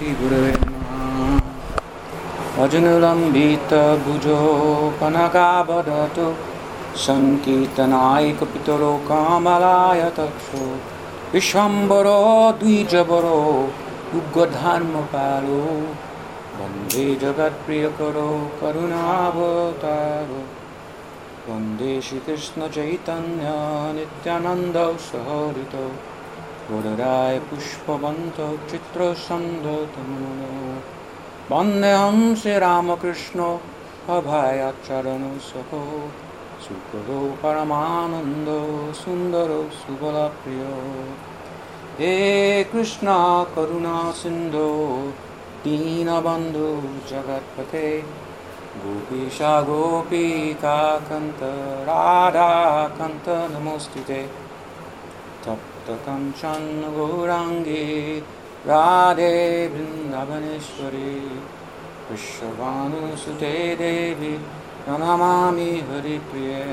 श्रीगुरवे नमः भजनलम्बितभुजो कनकावदतो सङ्कीर्तनायकपितरो कामलाय तक्षो विश्वम्बरो द्विजवरो युगधर्मपालो वन्दे जगत्प्रियकरो करुणावतारो वन्दे श्रीकृष्णचैतन्य नित्यानन्दौ सहरितो गुरुराय पुष्पवन्तो चित्रसन्धतमनो वन्देऽहं श्रीरामकृष्णो अभयचरणो सखो सुखदो परमानन्दो सुन्दरो सुबलप्रियो हे कृष्ण करुणा सिन्धो दीनबन्धु जगत्पते गोपीशा गोपीकान्त राधाकान्त नमोऽस्तु ते तप्तकञ्चन गौराङ्गी राधे वृन्दावनेश्वरी। विश्वभानुसुते देवी प्रणमामि हरिप्रिये।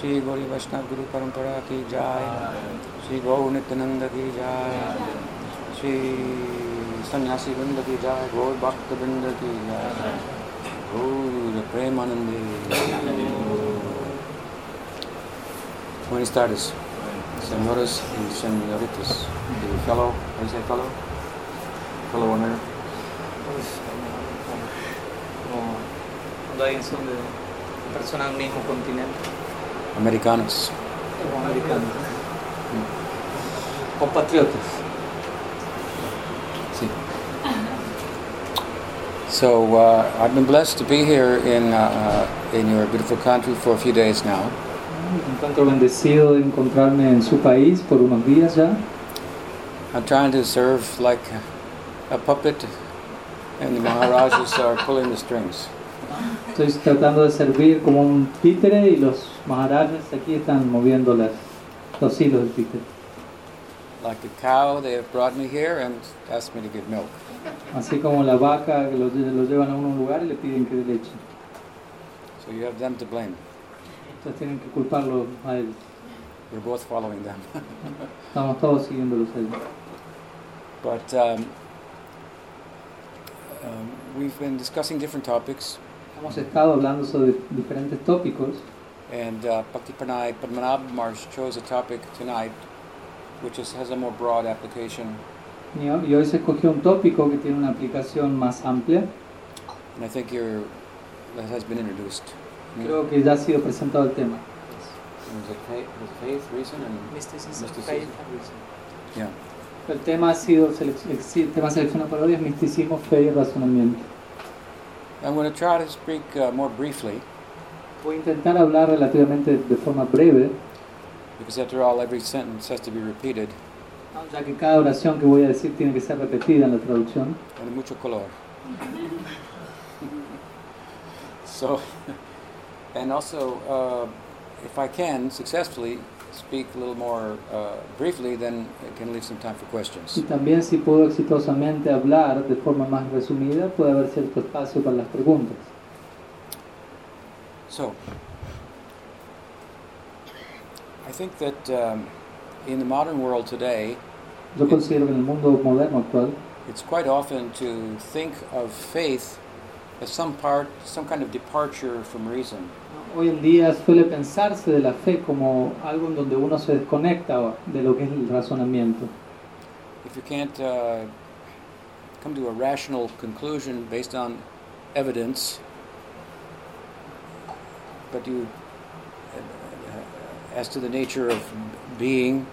श्री गौरी वैष्णव गुरु परंपरा की जाय। श्री गौ नित्यानंद की जाय। श्री सन्यासी वृंद की जाय। गौर भक्त वृंद की जाय। गौर Premanandi. Buenas tardes, señores y señoritas. The fellow, how do you say fellow? Fellow American. como son de personas del mismo continente, Americanos. americanos, compatriotas. Sí. So uh, I've been blessed to be here in uh, uh, in your beautiful country for a few days now, Bendecido de encontrarme en su país por unos días ya. I'm trying to serve like a puppet, and the Maharajas are pulling the strings. Estoy tratando de servir como un títere y los maharajas aquí están moviendo las, los hilos del títere. Like a cow, they have brought me here and asked me to give milk. Así como la vaca que lo, lle- lo llevan a un lugar y le piden que dé leche. So you have them to blame. Entonces tienen que culparlo a ellos. We're both following them. Estamos todos siguiéndolos a ellos. but um, um, we've been discussing different topics, Hemos estado hablando sobre diferentes tópicos and uh, Bhakti Pranay Padmanabh Maharaj chose a topic tonight which is, has a more broad application, y hoy se escogió un tópico que tiene una aplicación más amplia. and I think you're, that has been introduced. Creo que ya ha sido presentado el tema. El tema ha sido el tema seleccionado por hoy es misticismo, fe y razonamiento. I'm going to try to speak uh, more briefly Voy a intentar hablar relativamente de forma breve, because after all, every sentence has to be repeated, ya que cada oración que voy a decir tiene que ser repetida en la traducción. mucho color. so, and also, uh, if I can successfully speak a little more uh, briefly, then I can leave some time for questions. Y también si puedo exitosamente hablar de forma más resumida, puede haber cierto espacio para las preguntas. So, I think that um, in the modern world today, Yo considero que en el mundo moderno actual it's quite often to think of faith as some part, some kind of departure from reason. Hoy en día suele pensarse de la fe como algo en donde uno se desconecta de lo que es el razonamiento. If you can't uh, come to a rational conclusion based on evidence, but you, uh, as to the nature of being,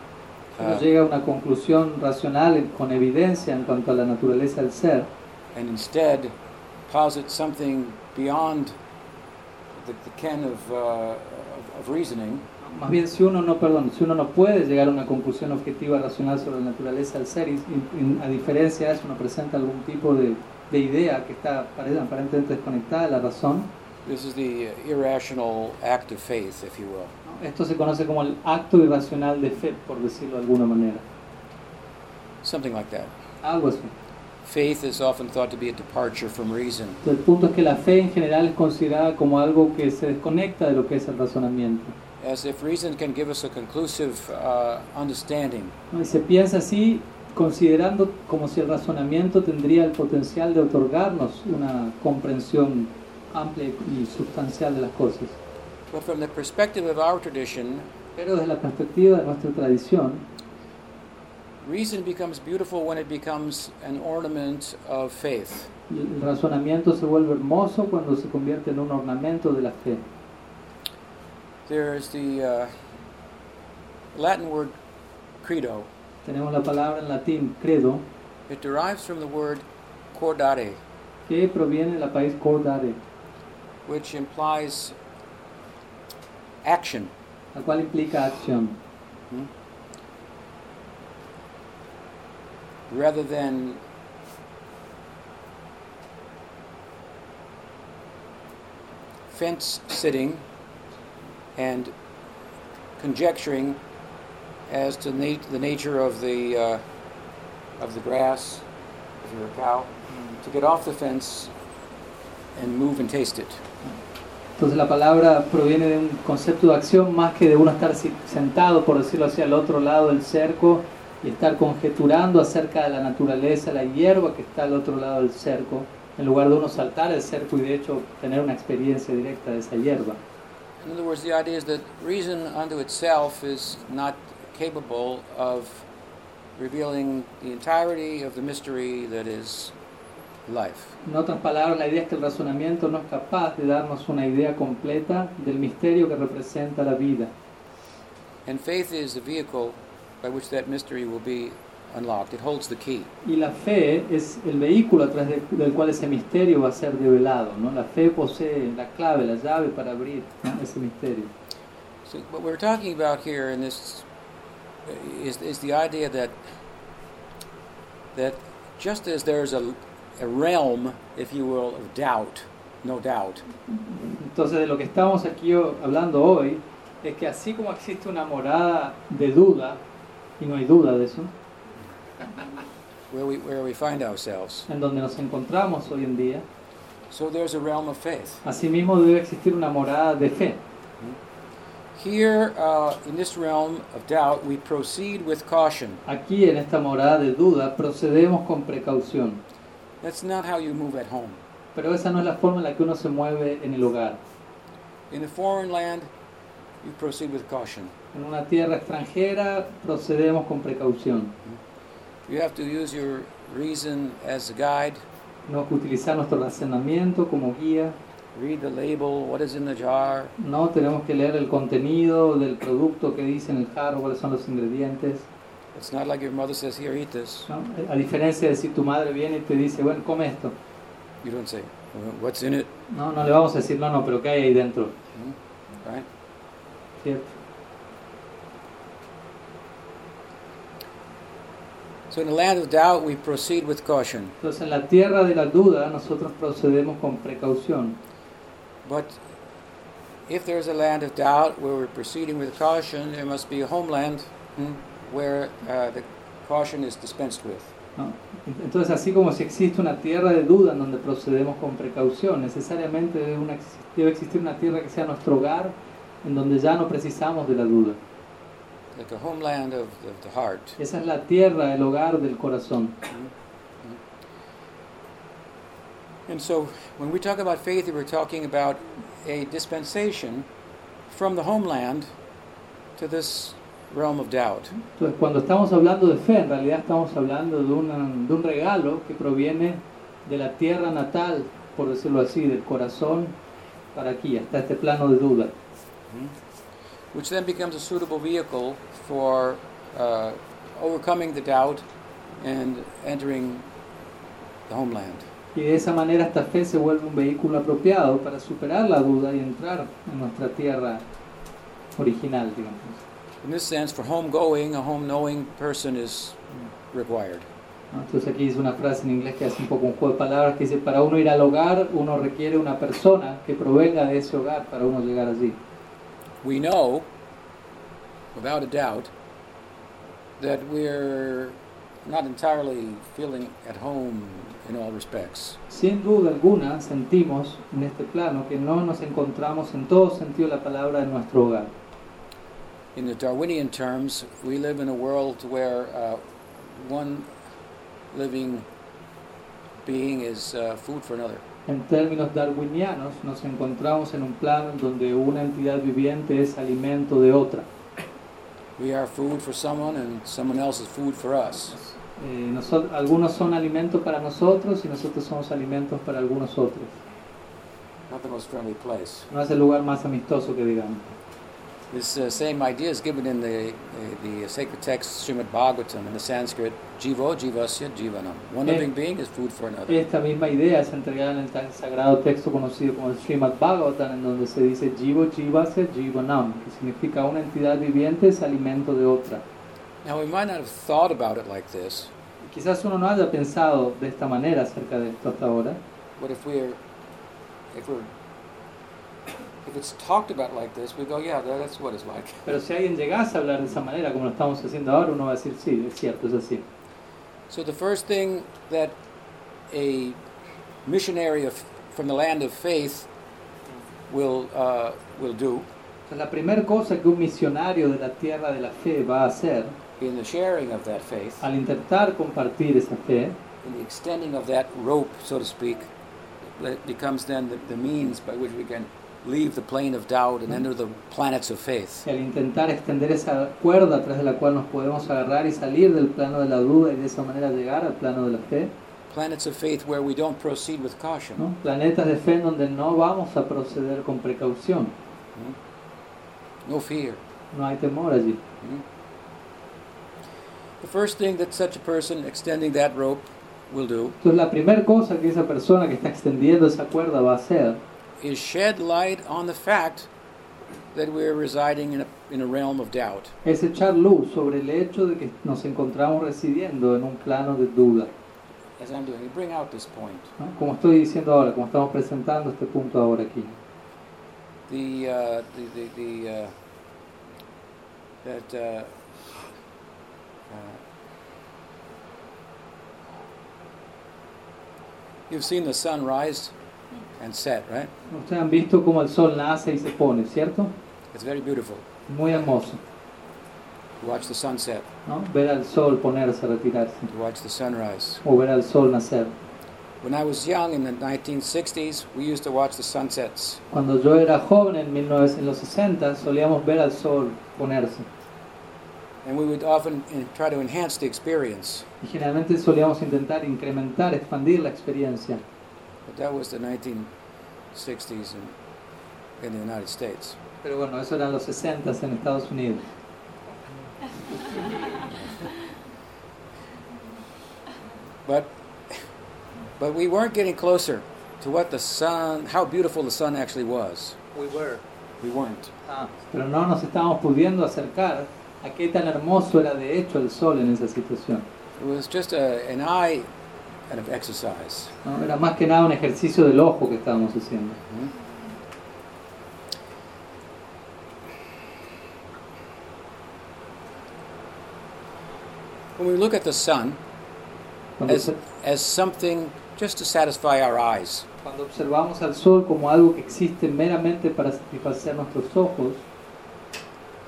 uh, llega a una conclusión racional con evidencia en cuanto a la naturaleza del ser, and instead posit something beyond the, the ken of, uh, of, of reasoning, más bien si uno no, perdón, si uno no puede llegar a una conclusión objetiva racional sobre la naturaleza del ser, y, y- y a diferencia de eso uno presenta algún tipo de, de idea que está apare- aparentemente desconectada de la razón, this is the irrational act of faith, if you will. esto se conoce como el acto irracional de fe, por decirlo de alguna manera. Something like that. Algo así. Faith is often thought to be a departure from reason. El punto es que la fe en general es considerada como algo que se desconecta de lo que es el razonamiento. as if reason can give us a conclusive uh, understanding. se piensa así considerando como si el razonamiento tendría el potencial de otorgarnos una comprensión amplia y sustancial de las cosas. But from the perspective of our tradition, Pero desde la perspectiva de nuestra tradición, reason becomes beautiful when it becomes an ornament of faith. el razonamiento se vuelve hermoso cuando se convierte en un ornamento de la fe. There's the uh, Latin word credo. Tenemos la palabra en latín credo, It derives from the word cordare, que proviene de la país cordare, which implies action. la cual implica acción. hmm? Rather than fence sitting and conjecturing as to nat- the nature of the uh, of the grass, if you're a cow, to get off the fence and move and taste it. Entonces la palabra proviene de un concepto de acción más que de uno estar sentado, por decirlo así, al otro lado del cerco y estar conjeturando acerca de la naturaleza, la hierba que está al otro lado del cerco, en lugar de uno saltar el cerco y de hecho tener una experiencia directa de esa hierba. In other words, the idea is that reason unto itself is not capable of revealing the entirety of the mystery that is life. En otras palabras, la idea es que el razonamiento no es capaz de darnos una idea completa del misterio que representa la vida. And faith is the vehicle by which that mystery will be unlocked. It holds the key. Y la fe es el vehículo a través de- del cual ese misterio va a ser develado. ¿no? La fe posee la clave, la llave para abrir ¿no? ese misterio. So what we're talking about here in this is, is the idea that that just as there's a, a realm, if you will, of doubt, no doubt, Entonces de lo que estamos aquí hablando hoy es que así como existe una morada de duda, y no hay duda de eso, where we where we find ourselves, en donde nos encontramos hoy en día, so there's a realm of faith. asimismo debe existir una morada de fe. Here, uh, in this realm of doubt, we proceed with caution. Aquí en esta morada de duda procedemos con precaución, That's not how you move at home. pero esa no es la forma en la que uno se mueve en el hogar. In a foreign land, you proceed with caution. En una tierra extranjera procedemos con precaución. You have to use your reason as a guide. Tenemos que utilizar nuestro razonamiento como guía. Read the label, what is in the jar, No tenemos que leer el contenido del producto que dice en el jarro, cuáles son los ingredientes. It's not like your mother says, Here, eat this. ¿no? A diferencia de si tu madre viene y te dice, bueno, come esto. You don't say, "Well, What's in it? No, no le vamos a decir, no, no, pero ¿qué hay ahí dentro? Hmm? Right? ¿Cierto? So, in the land of doubt, we proceed with caution. Entonces en la tierra de la duda nosotros procedemos con precaución. But if there's a land of doubt where we're proceeding with caution, there must be a homeland hmm, where uh, the caution is dispensed with. ¿no? Entonces así como si existe una tierra de duda en donde procedemos con precaución, necesariamente debe, una- debe existir una tierra que sea nuestro hogar en donde ya no precisamos de la duda. Like a homeland of, the heart. Esa es la tierra, el hogar del corazón. And so, when we talk about faith, we're talking about a dispensation from the homeland to this realm of doubt. Entonces cuando estamos hablando de fe, en realidad estamos hablando de, una- de un regalo que proviene de la tierra natal, por decirlo así, del corazón para aquí, hasta este plano de duda. Which then becomes a suitable vehicle for uh, overcoming the doubt and entering the homeland. Y de esa manera esta fe se vuelve un vehículo apropiado para superar la duda y entrar en nuestra tierra original, digamos. In this sense, for home going, a home knowing person is required. Entonces aquí dice una frase en inglés que hace un poco un juego de palabras que dice, para uno ir al hogar, uno requiere una persona que provenga de ese hogar para uno llegar allí. We know, without a doubt, that we're not entirely feeling at home in all respects. Sin duda alguna sentimos en este plano que no nos encontramos en todo sentido la palabra en nuestro hogar. In the Darwinian terms, we live in a world where uh, one living being is uh, food for another. En términos darwinianos, nos encontramos en un plano donde una entidad viviente es alimento de otra. We are food for someone, and someone else is food for us. Eh, nosot- algunos son alimentos para nosotros y nosotros somos alimentos para algunos otros. Not the most friendly place. No es el lugar más amistoso que digamos. This uh, same idea is given in the, uh, the sacred text Srimad Bhagavatam in the Sanskrit, Jivo Jivasya Jivanam. One Eh. living being is food for another. Esta misma idea es entregada en el tan sagrado texto conocido como el Srimad Bhagavatam, en donde se dice Jivo Jivasya Jivanam, que significa una entidad viviente es alimento de otra. Now, we might not have thought about it like this, Quizás uno no haya pensado de esta manera acerca de esto hasta ahora, but if we're, if we're, if it's talked about like this, we go, yeah, that- that's what it's like. pero si alguien llegase a hablar de esa manera como lo estamos haciendo ahora, uno va a decir sí, es cierto, es así. So the first thing that a missionary of, from the land of faith will uh, will do la primera cosa que un misionario de la tierra de la fe va a hacer in the sharing of that faith, al intentar compartir esa fe, in the extending of that rope, so to speak, that becomes then the, the means by which we can leave the plane of doubt and enter the planets of faith. al intentar extender esa cuerda a través de la cual nos podemos agarrar y salir del plano de la duda y de esa manera llegar al plano de la fe, Planets of faith where we don't proceed with caution. ¿no? planetas de fe en donde no vamos a proceder con precaución, No fear. no hay temor allí. Hmm? The first thing that such a person extending that rope will do Entonces la primera cosa que esa persona que está extendiendo esa cuerda va a hacer is shed light on the fact that we're residing in a, in a realm of doubt. es echar luz sobre el hecho de que nos encontramos residiendo en un plano de duda. As I'm doing, bring out this point. ¿no? Como estoy diciendo ahora, como estamos presentando este punto ahora aquí. The, uh, the, the, the uh, that, uh, uh, you've seen the sun rise and set, right? Ustedes han visto cómo el sol nace y se pone, ¿cierto? It's very beautiful. Muy hermoso, to watch the sunset, ¿no? Ver al sol ponerse, retirarse, to watch the sunrise. o ver al sol nacer. When I was young in the 1960s, we used to watch the sunsets. Cuando yo era joven en, 19, en los 60 solíamos ver al sol ponerse And we would often in, try to enhance the experience. y generalmente solíamos intentar incrementar, expandir la experiencia. But that was the 1960s in, in the United States. Pero bueno, eso eran los 60 en Estados Unidos. But, but we weren't getting closer to what the sun, how beautiful the sun actually was. We were. We weren't. Ah, Pero no nos estábamos pudiendo acercar a qué tan hermoso era de hecho el sol en esa situación. It was just a, an eye kind of exercise. ¿no? Era más que nada un ejercicio del ojo que estábamos haciendo. Mhm. When we look at the sun as, as something just to satisfy our eyes, cuando observamos al sol como algo que existe meramente para satisfacer nuestros ojos,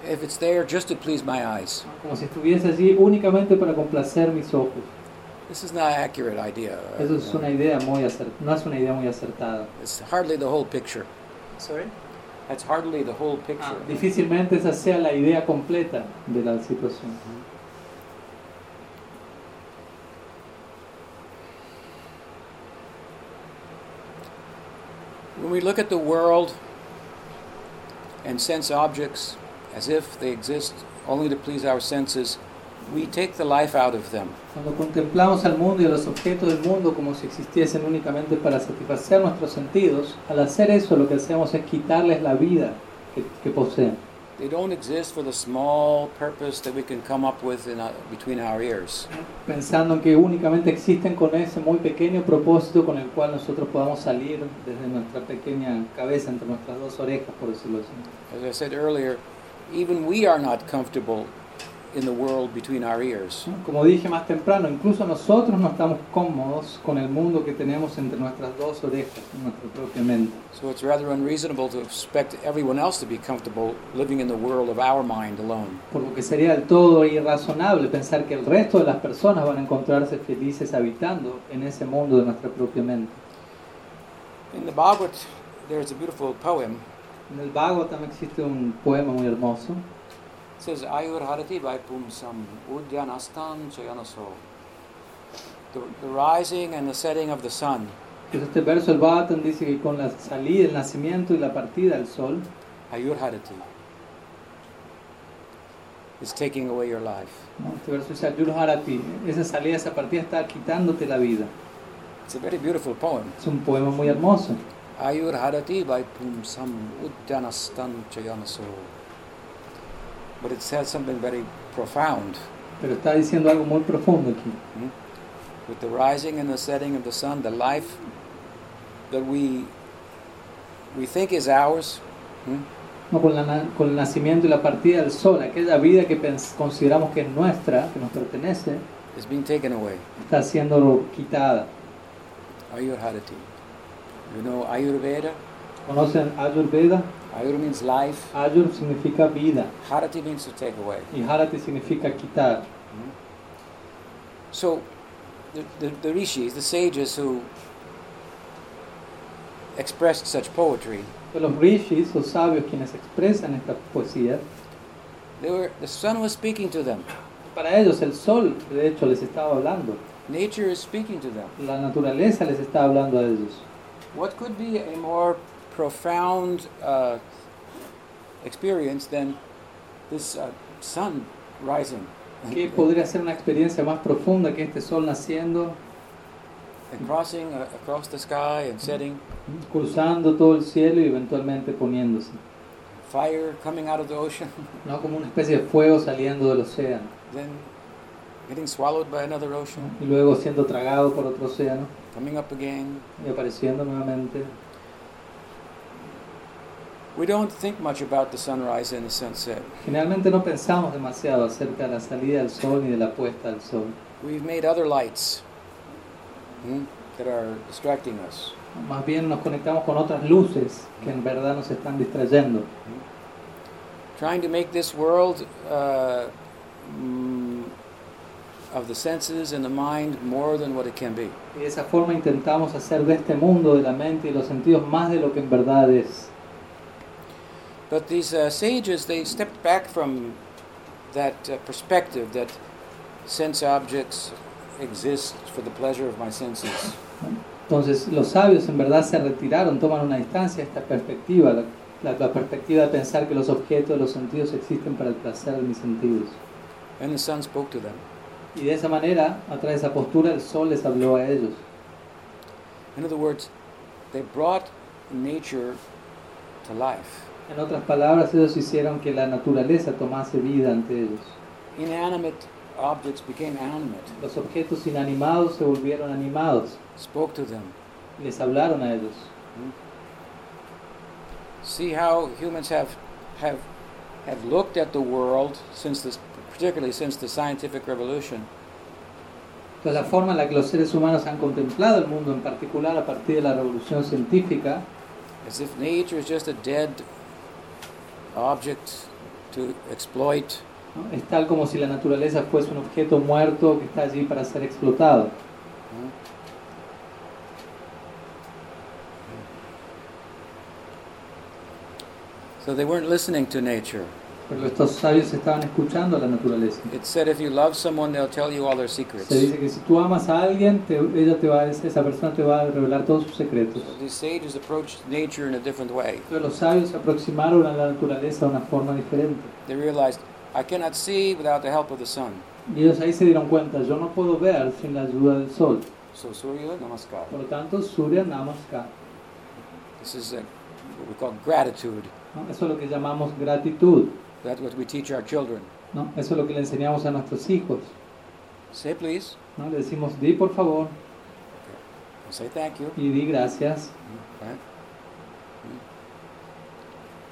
if it's there just to please my eyes, como si estuviese allí únicamente para complacer mis ojos. This is not an accurate idea. Eso es una idea muy acer- no es una idea muy acertada. It's hardly the whole picture. Sorry? That's hardly the whole picture. Ah, difícilmente esa sea la idea completa de la situación. When we look at the world and sense objects as if they exist only to please our senses, we take the life out of them. Cuando contemplamos al mundo y a los objetos del mundo como si existiesen únicamente para satisfacer nuestros sentidos, al hacer eso lo que hacemos es quitarles la vida que, que poseen. They don't exist for the small purpose that we can come up with in, uh, between our ears. Pensando en que únicamente existen con ese muy pequeño propósito con el cual nosotros podamos salir desde nuestra pequeña cabeza, entre nuestras dos orejas, por decirlo así. As I said earlier, even we are not comfortable in the world between our ears. Como dije más temprano, incluso nosotros no estamos cómodos con el mundo que tenemos entre nuestras dos orejas, nuestra propia mente. So it's rather unreasonable to expect everyone else to be comfortable living in the world of our mind alone. Por lo que sería del todo irrazonable pensar que el resto de las personas van a encontrarse felices habitando en ese mundo de nuestra propia mente. In the Bhagavad, there's a beautiful poem. En el Bhagavatam existe un poema muy hermoso says, Ayur Harati Vaipum Sam Udyanastan Chayanaso. The, the rising and the setting of the sun este verso del Bhagavatam dice que con la salida, el nacimiento y la partida del sol, Ayur Harati is taking away your life. ¿no? este verso dice Ayur Harati, esa salida, esa partida está quitándote la vida. It's a very beautiful poem. Es un poema muy hermoso. Ayur Harati Vaipum Sam Udyanastan Chayanaso. But it says something very profound. Pero está diciendo algo muy profundo aquí. Hmm? With the rising and the setting of the sun, the life that we we think is ours, hmm, No, con, la con el nacimiento y la partida del sol, aquella vida que consideramos que es nuestra, que nos pertenece, is being taken away. está siendo quitada. Ayur Harati. You know Ayurveda? ¿Conocen Ayurveda? Ayur means life. Ayur significa vida Harati means to take away. y Harati significa quitar. Hmm? So, the, the, the rishis, the sages who expressed such poetry, Los rishis, los sabios quienes expresan esta poesía, they were the sun was speaking to them. para ellos el sol, de hecho, les estaba hablando. Nature is speaking to them. La naturaleza les está hablando a ellos. What could be a more profound uh, experience than this uh, sun rising ¿Qué podría ser una experiencia más profunda que este sol naciendo, and crossing uh, across the sky and setting, cruzando todo el cielo y eventualmente poniéndose? fire coming out of the ocean, ¿no? Como una especie de fuego saliendo del océano then getting swallowed by another ocean, y luego siendo tragado por otro océano coming up again. y apareciendo nuevamente. We don't think much about the sunrise and the sunset. Generalmente no pensamos demasiado acerca de la salida del sol ni de la puesta del sol. We've made other lights hmm, that are distracting us. Más bien nos conectamos con otras luces que en verdad nos están distrayendo. Trying to make this world uh, mm, of the senses and the mind more than what it can be. Y de esa forma intentamos hacer de este mundo de la mente y los sentidos más de lo que en verdad es. But these uh, sages, they stepped back from that uh, perspective that sense objects exist for the pleasure of my senses. Entonces los sabios en verdad se retiraron, toman una distancia a esta perspectiva, la, la- la perspectiva de pensar que los objetos de los sentidos existen para el placer de mis sentidos. And the sun spoke to them. Y de esa manera, a través de esa postura, el sol les habló a ellos. In other words, they brought nature to life. En otras palabras, ellos hicieron que la naturaleza tomase vida ante ellos. Inanimate objects became animate, Los objetos inanimados se volvieron animados, spoke to them. les hablaron a ellos. See how humans have have have looked at the world since this, particularly since the scientific revolution, Entonces, la forma en la que los seres humanos han contemplado el mundo, en particular a partir de la revolución científica, as if nature is just a dead object to exploit. ¿no? es tal como si la naturaleza fuese un objeto muerto que está allí para ser explotado. So they weren't listening to nature. Pero estos sabios estaban escuchando a la naturaleza. It said if you love someone, they'll tell you all their secrets. Se dice que si tú amas a alguien, te- ella te va esa persona te va a revelar todos sus secretos. So these sages approached nature in a different way. Los sabios se aproximaron a la naturaleza de una forma diferente. They realized I cannot see without the help of the sun. Y ellos ahí se dieron cuenta, yo no puedo ver sin la ayuda del sol. So Surya Namaskar. Por lo tanto, Surya Namaskar. This is uh what we call gratitude. ¿no? Eso es lo que llamamos gratitud. That's what we teach our children. ¿no? Eso es lo que le enseñamos a nuestros hijos. Say please. ¿no? Le decimos, di por favor Say thank you. y di gracias. Right?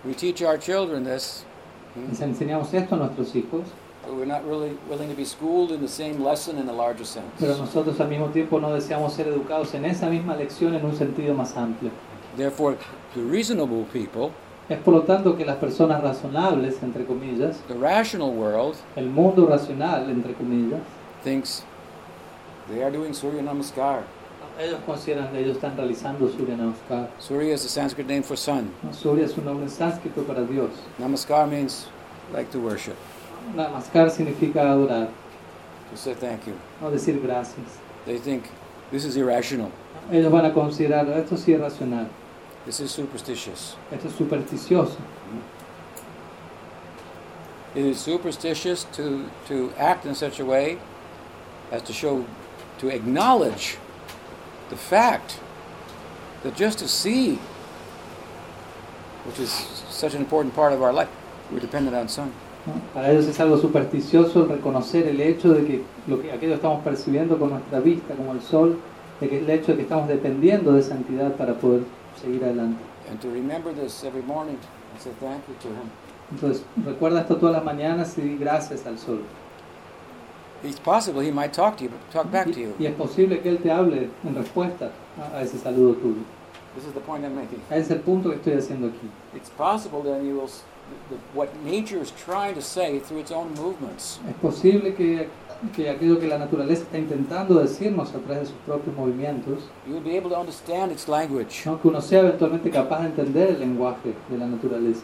We teach our children this. Les enseñamos esto a nuestros hijos. but we're not really willing to be schooled in the same lesson in a larger sense. Pero nosotros al mismo tiempo no deseamos ser educados en esa misma lección en un sentido más amplio. Therefore, the reasonable people, Es por lo tanto que las personas razonables, entre comillas, the rational world, el mundo racional, entre comillas, thinks they are doing Surya Namaskar. ellos consideran que ellos están realizando Surya Namaskar. Surya is the Sanskrit name for sun. Surya es un nombre sánscrito para Dios. Namaskar means like to worship, Namaskar significa adorar, to say thank you. no decir gracias. They think this is irrational, Ellos van a considerar esto es racional, this is superstitious. esto es supersticioso. It is superstitious to, to act in such a way as to show, to acknowledge the fact that just to see, which is such an important part of our life, we're dependent on sun. Para ellos es algo supersticioso reconocer el hecho de que, lo que aquello estamos percibiendo con nuestra vista, como el sol, de que el hecho de que estamos dependiendo de esa entidad para poder seguir adelante. And to remember this every morning and say thank you to him. Entonces, recuerda esto todas las mañanas y di gracias al sol. It's possible he might talk to you, talk back to you. y es posible que él te hable en respuesta a, ese saludo tuyo. This is the point I'm making. Es el punto que estoy haciendo aquí. It's possible that you will, what nature is trying to say through its own movements Es posible que, que aquello que la naturaleza está intentando decirnos a través de sus propios movimientos, you will be able to understand its language. ¿no? que uno sea eventualmente capaz de entender el lenguaje de la naturaleza.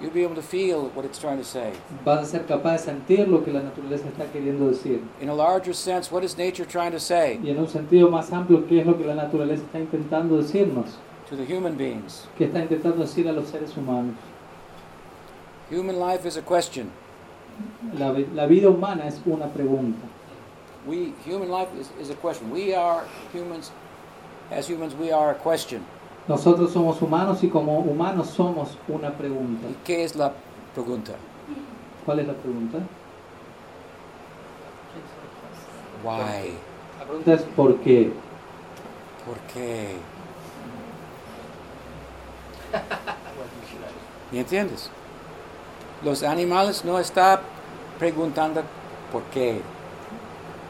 You'll be able to feel what it's trying to say. Vas a ser capaz de sentir lo que la naturaleza está queriendo decir. In a larger sense, what is nature trying to say Y en un sentido más amplio, ¿qué es lo que la naturaleza está intentando decirnos? to the human beings? ¿Qué está intentando decir a los seres humanos? Human life is a question. La, vi- la vida humana es una pregunta. We human life is, is a question. We are humans. As humans, we are a question. Nosotros somos humanos y como humanos somos una pregunta. ¿Y qué es la pregunta? ¿Cuál es la pregunta? Why? La pregunta es ¿por qué? ¿Por qué? ¿Me entiendes? Los animales no están preguntando por qué.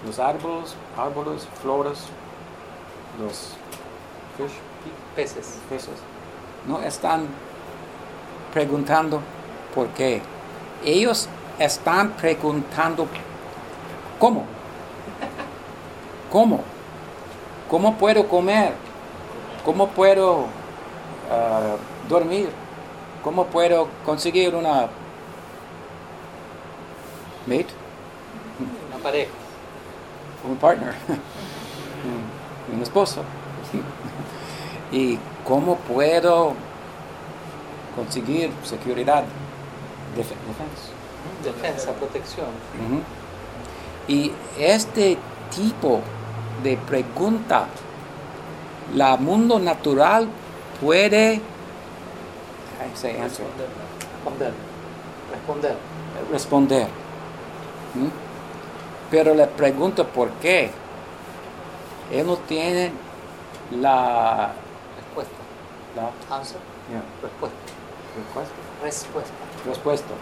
Los árboles, árboles, flores, los fish, Peces. peces, no están preguntando por qué. Ellos están preguntando cómo. ¿Cómo? ¿Cómo puedo comer? ¿Cómo puedo ah, dormir? ¿Cómo puedo conseguir una mate, Una pareja. un partner, un- esposo? ¿Y cómo puedo conseguir seguridad, def- defensa? Defensa, protección. Y este tipo de pregunta, la mundo natural puede Responder. Responder. responder. ¿Mm? Pero la pregunta por qué, él no tiene la, Respuesta. la Answer. yeah, Respuesta. respuesta. Respuesta. respuesta.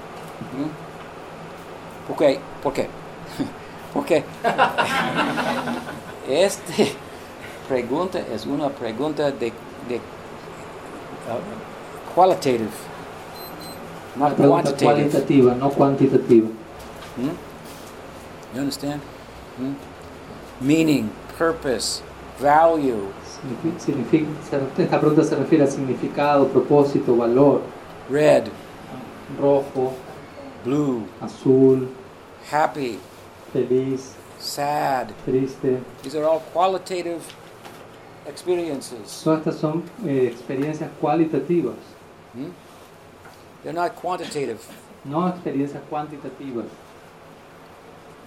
¿Mm? ¿Por qué? ¿Por qué? Porque este pregunta es una pregunta de, de uh, qualitative, Una pregunta quantitative. cualitativa, no cuantitativa. Hmm? You understand? Hmm? Meaning, purpose, value, significa- esta pregunta se refiere a significado, propósito, valor. red, Rojo, blue, azul, happy, feliz, sad. triste. These are all qualitative experiences. Todas estas son eh, experiencias cualitativas, Hmm? They're not quantitative. no experiencias cuantitativas.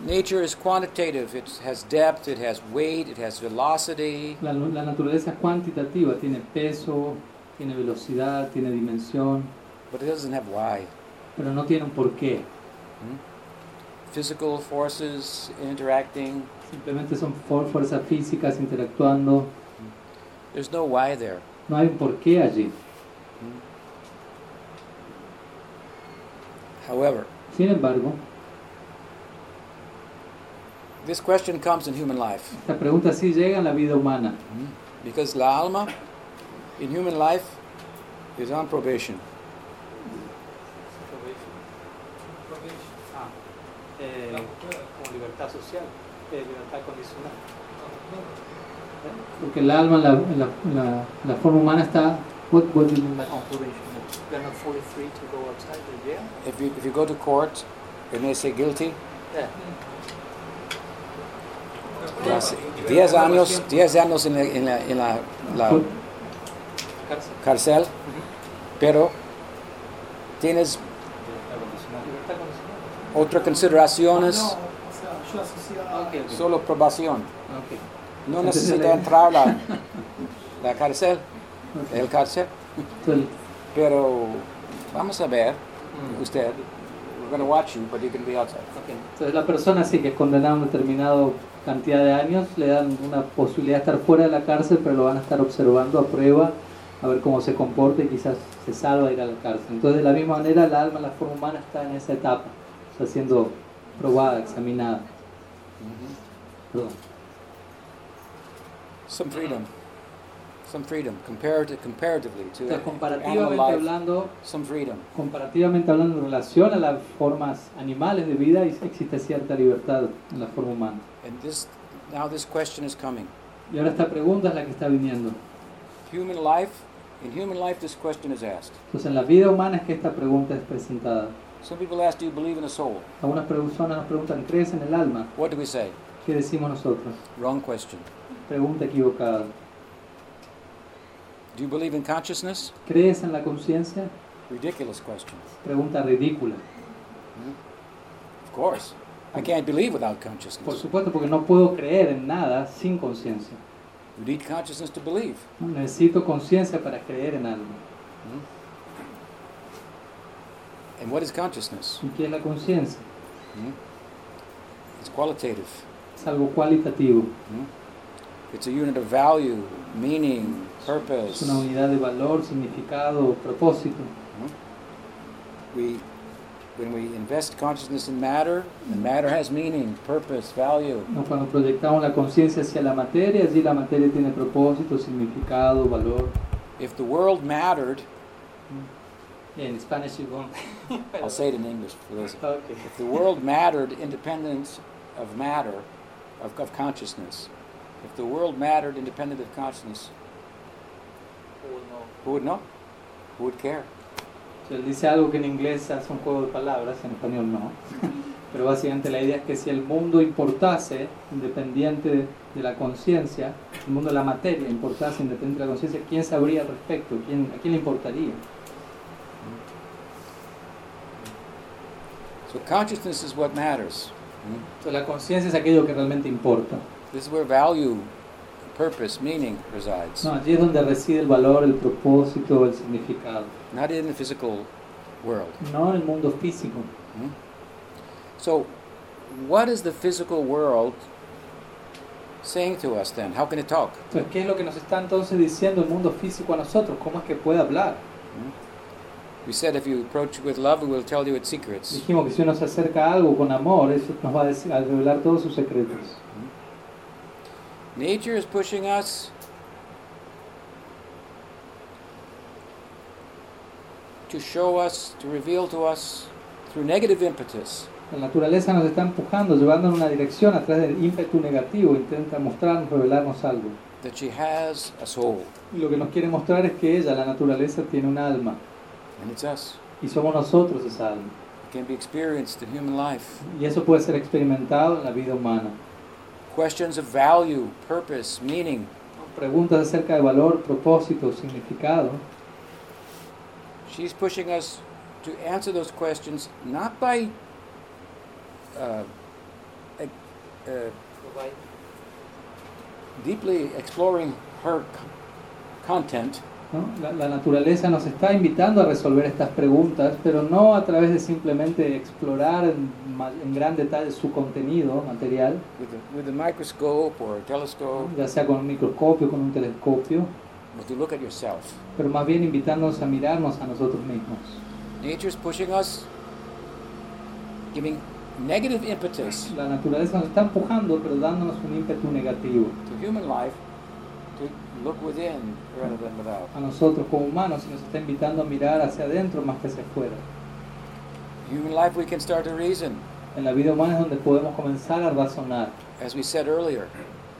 Nature is quantitative. It has depth, it has weight, it has velocity. La, la naturaleza es cuantitativa, tiene peso, tiene velocidad, tiene dimensión, but it doesn't have why. pero no tiene un porqué. Physical forces interacting, Simplemente son fuerzas físicas interactuando. there's no why there. No hay un porqué allí. However, Sin embargo, This question comes in human life Esta pregunta sí llega en la vida humana, because la alma in human life is on probation. como libertad social, libertad condicional. Porque el alma la, la, la, la forma humana está. What, what do you mean by on probation? They're not fully free to go outside the jail? If you, if you go to court and they say guilty, Yeah. Te hace 10 años, 10 años en la, en la, en la- la Cárcel. pero tienes otras consideraciones, solo probación. No necesita entrar la, la cárcel, el cárcel, pero vamos a ver, mm. usted, we're going to watch you, but you can be outside. Ok. Entonces la persona sí que es condenada a una determinada cantidad de años, le dan una posibilidad de estar fuera de la cárcel, pero lo van a estar observando a prueba, a ver cómo se comporta y quizás se salva de ir a la cárcel. Entonces de la misma manera la alma, la forma humana está en esa etapa, está siendo probada, examinada. Perdón. Some freedom, some freedom, comparative, comparatively to Entonces comparativamente life, hablando, some freedom. comparativamente hablando en relación a las formas animales de vida, existe cierta libertad en la forma humana. And this, now this question is coming. Y ahora esta pregunta es la que está viniendo. Human life, in human life, this question is asked. Entonces en la vida humana es que esta pregunta es presentada. Some people ask, do you believe in a soul? Algunas personas nos preguntan, ¿crees en el alma? What do we say? ¿Qué decimos nosotros? Wrong question. Pregunta equivocada. Do you believe in consciousness? ¿Crees en la conciencia? Ridiculous question. Pregunta ridícula. Of course. I can't believe without Por consciousness. supuesto, porque no puedo creer en nada sin conciencia. You need consciousness to believe. Necesito conciencia para creer en algo. And what is consciousness? ¿Y qué es la conciencia? It's qualitative. Es algo cualitativo. It's a unit of value, meaning, Es purpose. una unidad de valor, significado, propósito. Uh-huh. We, when we invest consciousness in matter, the matter has meaning, purpose, value. ¿no? Cuando proyectamos la conciencia hacia la materia, allí la materia tiene propósito, significado, valor. If the world mattered, mm. En Spanish you won't. I'll say it in English for those. Okay. If the world mattered independent of matter, of, of consciousness, if the world mattered independent of consciousness, who would know? Who would care? Si él dice algo que en inglés hace un juego de palabras, en español no. Pero básicamente la idea es que si el mundo importase, independiente de, de la conciencia, el mundo de la materia importase independiente de la conciencia, ¿quién sabría al respecto? ¿Quién, ¿A quién le importaría? So consciousness is what matters. Entonces la conciencia es aquello que realmente importa. This is where value, purpose, meaning resides, No, allí es donde reside el valor, el propósito, el significado. not in the physical world. No en el mundo físico. So, what is the physical world saying to us then? How can it talk? Entonces, ¿qué es lo que nos está entonces diciendo el mundo físico a nosotros? ¿Cómo es que puede hablar? We said if you approach it with love, it will tell you its secrets. Dijimos que si uno se acerca a algo con amor, eso nos va a revelar todos sus secretos. Nature is pushing us to show us, to reveal to us through negative impetus La naturaleza nos está empujando, llevando en una dirección a través del ímpetu negativo, intenta mostrarnos, revelarnos algo. that she has a soul, Y lo que nos quiere mostrar es que ella, la naturaleza, tiene un alma. and it's us. Y somos nosotros esa alma. It can be experienced in human life. Y eso puede ser experimentado en la vida humana. Questions of value, purpose, meaning, Preguntas acerca de valor, propósito, significado. she's pushing us to answer those questions not by uh, uh, deeply exploring her content, ¿no? La, la naturaleza nos está invitando a resolver estas preguntas, pero no a través de simplemente explorar en, en gran detalle su contenido material, with with microscope or a telescope, ya sea con un microscopio, con un telescopio, but to look at yourself. pero más bien invitándonos a mirarnos a nosotros mismos. Nature's pushing us, giving negative impetus La naturaleza nos está empujando, pero dándonos un ímpetu negativo to human life look within rather than without. a nosotros como humanos y nos está invitando a mirar hacia adentro más que hacia afuera. Human life, we can start to reason, En la vida humana es donde podemos comenzar a razonar. as we said earlier.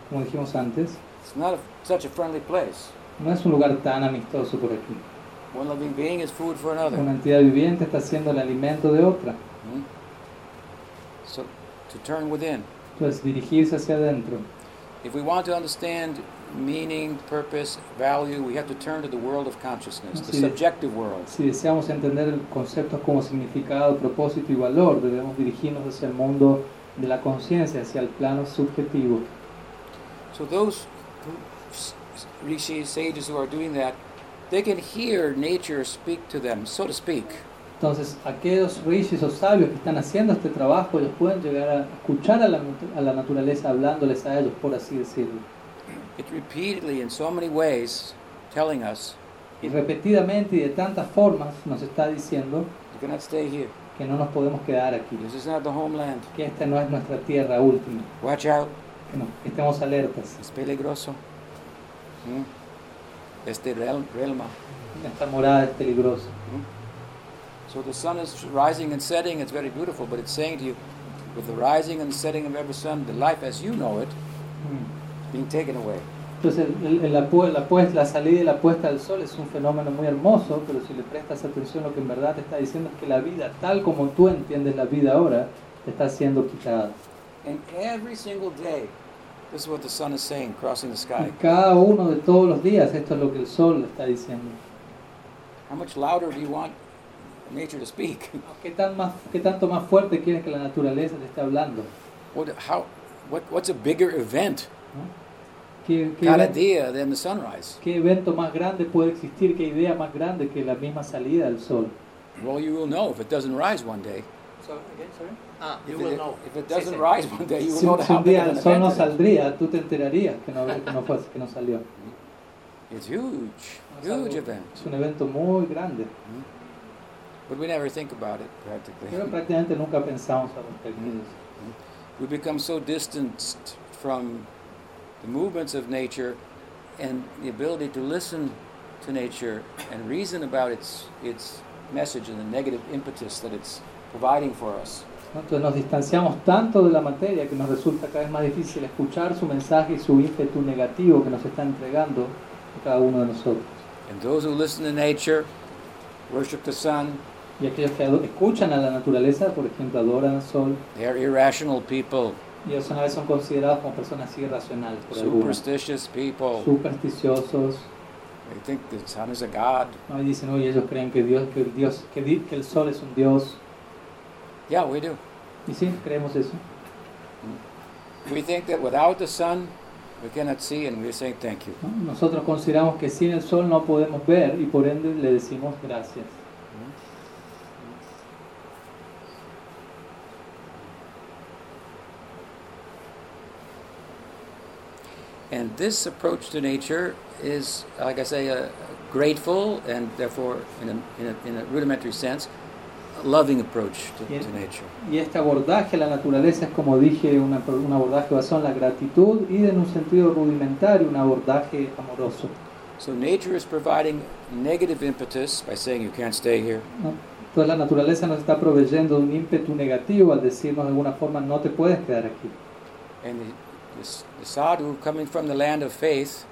Como dijimos antes, It's not a, such a friendly place. no es un lugar tan amistoso por aquí. One living being is food for another. Una entidad viviente está siendo el alimento de otra. Hmm? So, to turn within. Entonces, dirigirse hacia adentro. If we want to understand meaning, purpose, value, we have to turn to the world of consciousness, the Sí. subjective world. Si deseamos entender conceptos como significado, propósito y valor, debemos dirigirnos hacia el mundo de la conciencia, hacia el plano subjetivo. So those rishis, sages who are doing that, they can hear nature speak to them, so to speak. Entonces, aquellos rishis o sabios que están haciendo este trabajo, ellos pueden llegar a escuchar a la, a la naturaleza hablándoles a ellos, por así decirlo. It repeatedly, in so many ways, telling us, Y repetidamente y de tantas formas nos está diciendo you cannot stay here. que no nos podemos quedar aquí, This is not the homeland. que esta no es nuestra tierra última, Watch out. que, no, que estemos alertas. Es peligroso. Hmm? Este real, realma. Esta morada es peligrosa. So the sun is rising and setting, it's very beautiful, but it's saying to you, with the rising and setting of every sun, the life as you know it Mm. Being taken away. Entonces, el- el- la, la, la salida y la puesta del sol es un fenómeno muy hermoso, pero si le prestas atención, lo que en verdad te está diciendo es que la vida, tal como tú entiendes la vida ahora, te está siendo quitada. And every single day, this is what the sun is saying, crossing the Y sky. cada uno de todos los días, esto es lo que el sol le está diciendo. How much louder do you want nature to speak? ¿Qué, tan más, ¿Qué tanto más fuerte quieres que la naturaleza te esté hablando? What, how, what, what's a bigger event. ¿Qué, qué, cada event- día than the sunrise? qué evento más grande puede existir? ¿Qué idea más grande que la misma salida del sol? Well, you will know if it doesn't rise one day. Ah, If you will it, know. if it Sí, doesn't sí. rise one day, you will Si, know si how un día el sol no saldría, tú te enterarías que no, que no, fue, que no salió. It's huge, huge event. Es un evento muy grande, But we never think about it pero practically. prácticamente nunca pensamos al respecto Mm. eso. We become so distanced from the movements of nature and the ability to listen to nature and reason about its its message and the negative impetus that it's providing for us. Entonces nos distanciamos tanto de la materia que nos resulta cada vez más difícil escuchar su mensaje y su ímpetu negativo que nos está entregando a cada uno de nosotros. And those who listen to nature, worship the sun, Y aquellos que escuchan a la naturaleza, por ejemplo, adoran al sol, they are irrational people, y ellos una vez son considerados como personas irracionales por superstitious people. supersticiosos, They think the sun is a god. ¿no? y dicen, oye, ellos creen que Dios, que el Dios, que, que el sol es un Dios, Yeah, we do. y sí, creemos eso. We think that without the sun, we cannot see, and we're saying thank you. ¿no? Nosotros consideramos que sin el sol no podemos ver y por ende le decimos gracias. And this approach to nature is, like I say, a grateful and therefore, in a, in, a, in a rudimentary sense, a loving approach to, to nature. Y este abordaje a la naturaleza es, como dije, una- un abordaje basado en la gratitud y en un sentido rudimentario, un abordaje amoroso. So nature is providing negative impetus by saying you can't stay here. ¿no? Entonces la naturaleza nos está proveyendo un ímpetu negativo al decirnos de alguna forma no te puedes quedar aquí. And the, the, sadhu coming from the land of faith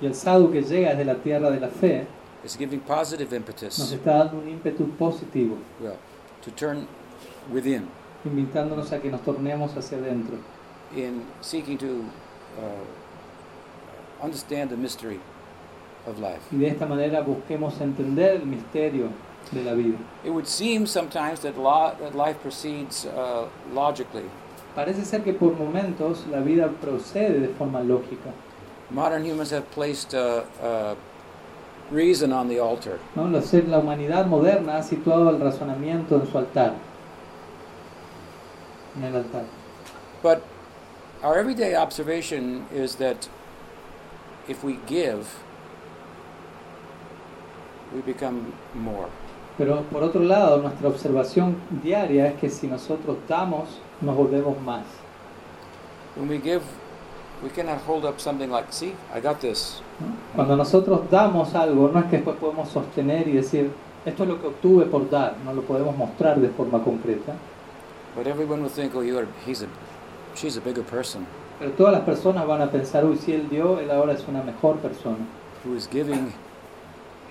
Y el sadhu que llega desde la tierra de la fe is giving positive nos impetus, está dando un ímpetu positivo, well, to turn within invitándonos a que nos tornemos hacia adentro, in seeking to uh, understand the mystery of life. y de esta manera busquemos entender el misterio de la vida. It would seem sometimes that, lo- that life proceeds uh, logically. Parece ser que por momentos la vida procede de forma lógica. Modern humans have placed uh, uh, reason on the altar. ¿no? La, humanidad moderna ha situado el razonamiento en su altar, en el altar. But our everyday observation is that if we give, we become more. Pero por otro lado, nuestra observación diaria es que si nosotros damos, nos volvemos más. When we give, we cannot hold up something like, see, I got this. ¿no? Cuando nosotros damos algo, no es que después podemos sostener y decir, esto es lo que obtuve por dar, no lo podemos mostrar de forma concreta. But everyone will think, oh, you are, he's a, she's a bigger person. Pero todas las personas van a pensar, uy, si él dio, él ahora es una mejor persona. Who is giving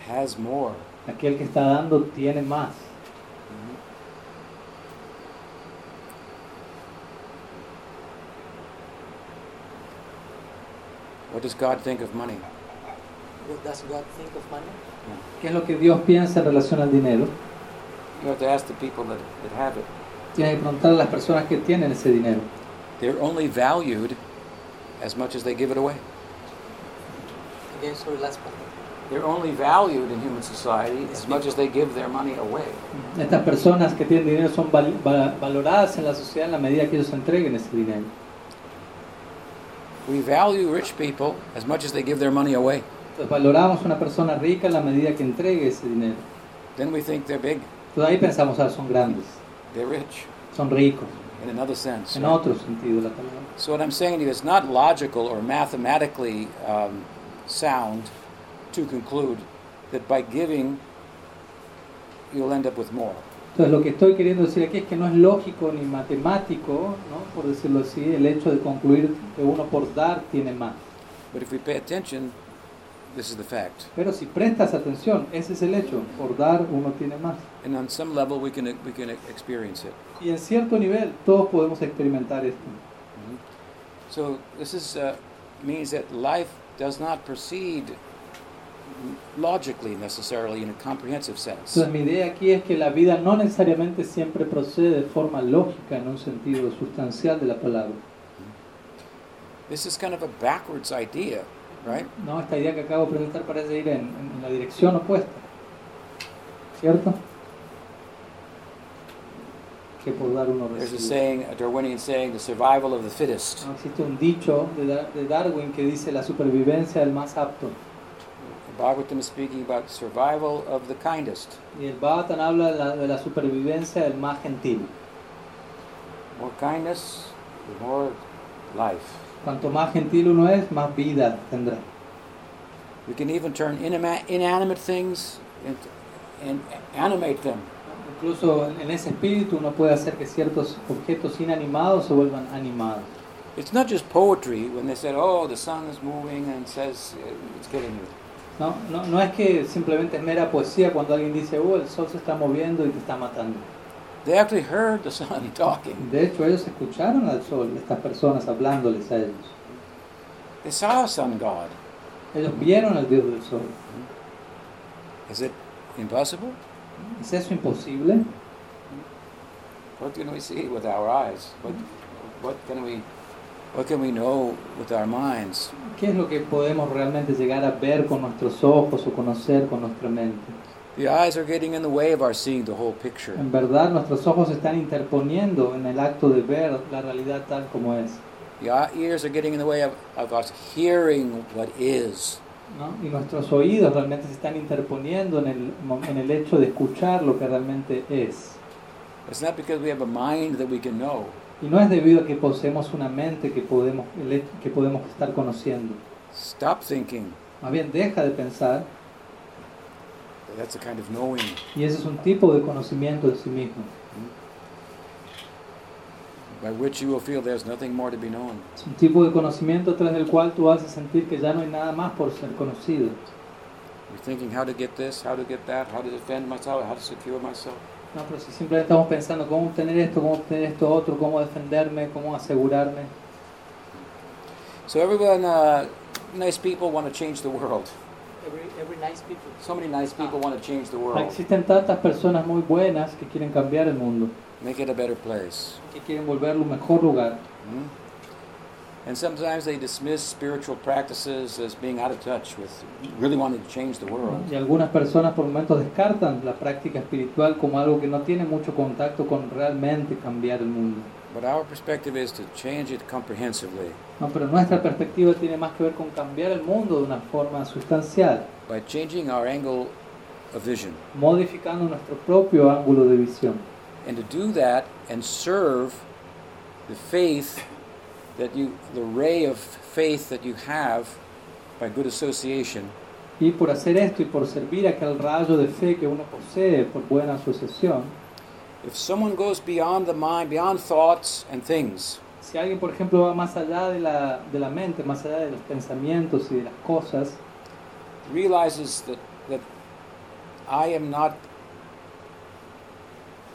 has more. Aquel que está dando tiene más. What does God think of money? What does God think of money? ¿Qué es lo que Dios piensa en relación al dinero? You have to ask the people that, that have it. Tienes que preguntar a las personas que tienen ese dinero. They're only valued as much as they give it away. Again, sorry, last part. They're only valued in human society as much as they give their money away. Estas personas que tienen dinero son val- va- valoradas en la sociedad en la medida que ellos entreguen ese dinero. We value rich people as much as they give their money away. Entonces valoramos a una persona rica en la medida que entregue ese dinero. Then we think they're big, Entonces ahí pensamos, ah, son grandes, they're rich, son ricos, in another sense. en otro sentido la palabra. So what I'm saying to you is not logical or mathematically um, sound to conclude that by giving you'll end up with more. Entonces lo que estoy queriendo decir aquí es que no es lógico ni matemático, ¿no? por decirlo así, el hecho de concluir que uno por dar tiene más. But if we pay attention, this is the fact. Pero si prestas atención, ese es el hecho, por dar uno tiene más. And on some level, we can we can experience it. Y en cierto nivel todos podemos experimentar esto. So this is uh, means that life does not proceed logically necessarily in a comprehensive sense. Entonces mi idea aquí es que la vida no necesariamente siempre procede de forma lógica en un sentido sustancial de la palabra. This is kind of a backwards idea, right? No, esta idea que acabo de presentar parece ir en, en la dirección opuesta. ¿Cierto? Que por dar uno There's a saying, a Darwinian saying, the survival of the fittest. No, existe un dicho de, Dar- de Darwin que dice la supervivencia del más apto. Bhagavatam is speaking about survival of the kindest. Y el Bhavatan habla de la, de la supervivencia del más gentil. More kindness, the more life. Cuanto más gentil uno es, más vida tendrá. We can even turn inanima- inanimate things into, and animate them. Incluso en ese espíritu uno puede hacer que ciertos objetos inanimados se vuelvan animados. It's not just poetry when they said, "Oh, the sun is moving," and says uh, it's killing you. No, no, no es que simplemente es mera poesía cuando alguien dice, oh, el sol se está moviendo y te está matando. They actually heard the sun talking. De hecho, ellos escucharon al sol, estas personas hablándoles a ellos. They saw sun god. Ellos vieron al Dios del sol. Is it impossible? ¿Es eso imposible? What can we see with our eyes? What, what can we, what can we know with our minds? ¿Qué es lo que podemos realmente llegar a ver con nuestros ojos o conocer con nuestra mente? The eyes are getting in the way of our seeing the whole picture. En verdad, nuestros ojos están interponiendo en el acto de ver la realidad tal como es. The ears are getting in the way of, of us hearing what is. ¿no? Y nuestros oídos realmente se están interponiendo en el, en el hecho de escuchar lo que realmente es. It's not because we have a mind that we can know. Y no es debido a que poseemos una mente que podemos, que podemos estar conociendo. Stop thinking. Más bien, deja de pensar That's a kind of knowing. y ese es un tipo de conocimiento de sí mismo. by which you will feel there's nothing more to be known. Es un tipo de conocimiento tras el cual tú haces sentir que ya no hay nada más por ser conocido. You're thinking how to get this, how to get that, how to defend myself, how to secure myself. No, pero si simplemente estamos pensando cómo obtener esto, cómo obtener esto otro, cómo defenderme, cómo asegurarme. So everyone, uh, nice people want to change the world. Every, every nice people. So many nice people want to change the Ah, world, Existen tantas personas muy buenas que quieren cambiar el mundo, make it a better place. que quieren volverlo un mejor lugar. Hmm? And sometimes they dismiss spiritual practices as being out of touch with really wanting to change the world. Y algunas personas por momentos descartan la práctica espiritual como algo que no tiene mucho contacto con realmente cambiar el mundo. But our perspective is to change it comprehensively No, pero nuestra perspectiva tiene más que ver con cambiar el mundo de una forma sustancial, by changing our angle of vision. modificando nuestro propio ángulo de visión. And to do that and serve the faith that you, the ray of faith that you have by good association, Y por hacer esto y por servir aquel rayo de fe que uno posee por buena asociación, if someone goes beyond the mind, beyond thoughts and things, si alguien, por ejemplo, va más allá de la, de la mente, más allá de los pensamientos y de las cosas, realizes that, that I am not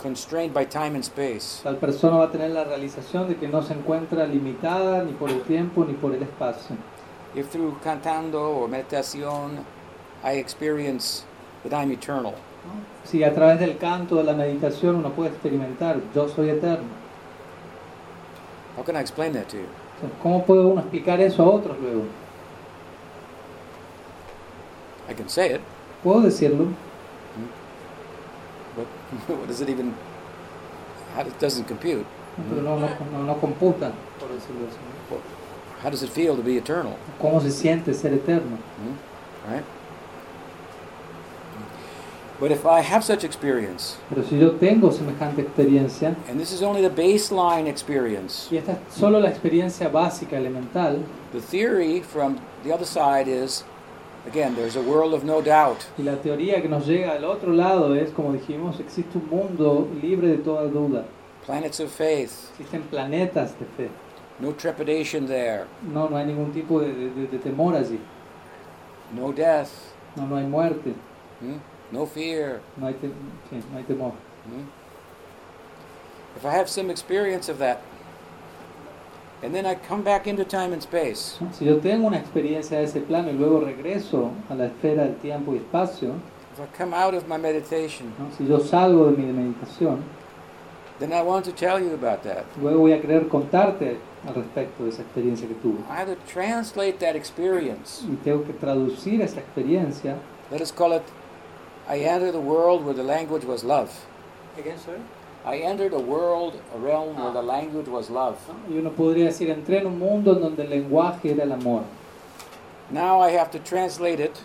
constrained by time and space, tal persona va a tener la realización de que no se encuentra limitada ni por el tiempo ni por el espacio. if through cantando or meditation I experience that I'm eternal, Si a través del canto, de la meditación, uno puede experimentar, yo soy eterno. how can I explain that to you? ¿Cómo puede uno explicar eso a otros luego? I can say it, Puedo decirlo, what does it even? How it doesn't compute. no, no, no, computan. How does it feel to be eternal? ¿Cómo se siente ser eterno? Hmm? Right? But if I have such experience, Pero si yo tengo semejante experiencia, and this is only the baseline experience, y esta es solo la experiencia básica, elemental, the theory from the other side is again, there's a world of no doubt. y la teoría que nos llega al otro lado es, como dijimos, existe un mundo libre de toda duda. Planets of faith, Existen planetas de fe. no trepidation there, No, no hay ningún tipo de, de- de temor allí. no death, No, no hay muerte. hmm? no fear. No hay, te- sí, no hay temor. hmm? If I have some experience of that, and then I come back into time and space, Si yo tengo una experiencia de ese plano y luego regreso a la esfera del tiempo y espacio, if I come out of my meditation, ¿no? si yo salgo de mi meditación, then I want to tell you about that. luego voy a querer contarte al respecto de esa experiencia que tuve. I have to translate that experience. Y tengo que traducir esa experiencia, Let us call it I entered the world where the language was love. Again, sorry? I entered a world, a realm where the language was love. y uno podría decir, entré en un mundo en donde el lenguaje era el amor. Now I have to translate it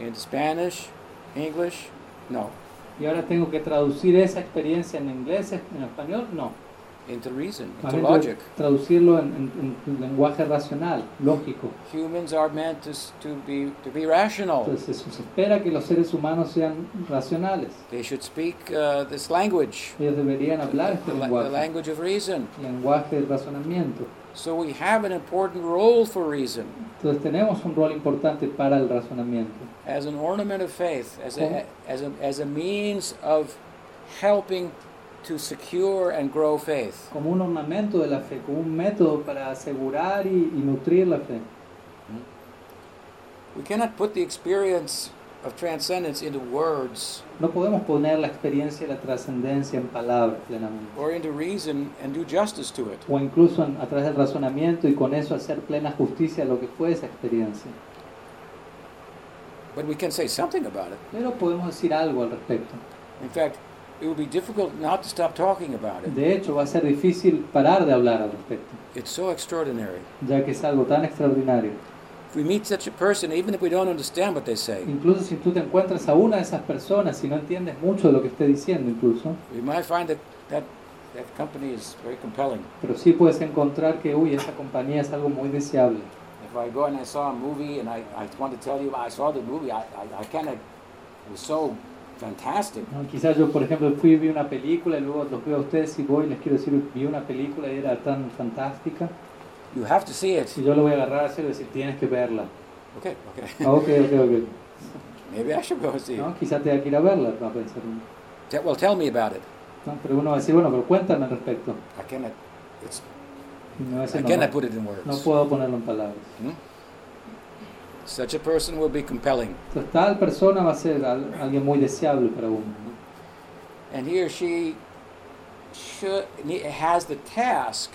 into Spanish, English, no, Y ahora tengo que traducir esa experiencia en inglés, en español, no. Into reason, into logic. traducirlo en, en- en lenguaje racional, lógico. Humans are meant to, to, be, to be rational. Entonces se espera que los seres humanos sean racionales. They should speak uh, this language, Ellos deberían hablar este the, la- the lenguaje, language of reason. lenguaje del razonamiento. So we have an important role for reason Entonces tenemos un rol importante para el razonamiento, as an ornament of faith, as a, as a, as a means of helping to secure and grow faith. como un ornamento de la fe, como un método para asegurar y, y nutrir la fe. We cannot put the experience of transcendence into words No podemos poner la experiencia de la trascendencia en palabras plenamente, or into reason and do justice to it. o incluso en- a través del razonamiento y con eso hacer plena justicia a lo que fue esa experiencia. But we can say something about it. Pero podemos decir algo al respecto. In fact, it would be difficult not to stop talking about it. De hecho, va a ser difícil parar de hablar al respecto, It's so extraordinary. ya que es algo tan extraordinario. If we meet such a person, even if we don't understand what they say, Incluso si tú te encuentras a una de esas personas y no entiendes mucho de lo que esté diciendo incluso, we might find that that, that company is very compelling. pero sí puedes encontrar que, uy, esa compañía es algo muy deseable. If I go and I saw a movie and I, I want to tell you I saw the movie, I, I, I kind of, it was so fantastic. ¿no? Quizás yo, por ejemplo, fui y vi una película y luego los veo a ustedes y voy y les quiero decir, vi una película y era tan fantástica. You have to see it. Y yo lo voy a agarrar así y decir, tienes que verla. Okay, okay. Ah, ok, ok, ok. Maybe I should go see it. ¿No? Quizás tenga que ir a verla, va a pensar uno. Te- Well, tell me about it. ¿no? Pero uno va a decir, bueno, pero cuéntame al respecto. I cannot, it's, a decir, I no, cannot no, put it in words. no puedo ponerlo en palabras. Hmm? Such a person will be compelling. Tal persona va a ser al- alguien muy deseable para uno. And he or she should, has the task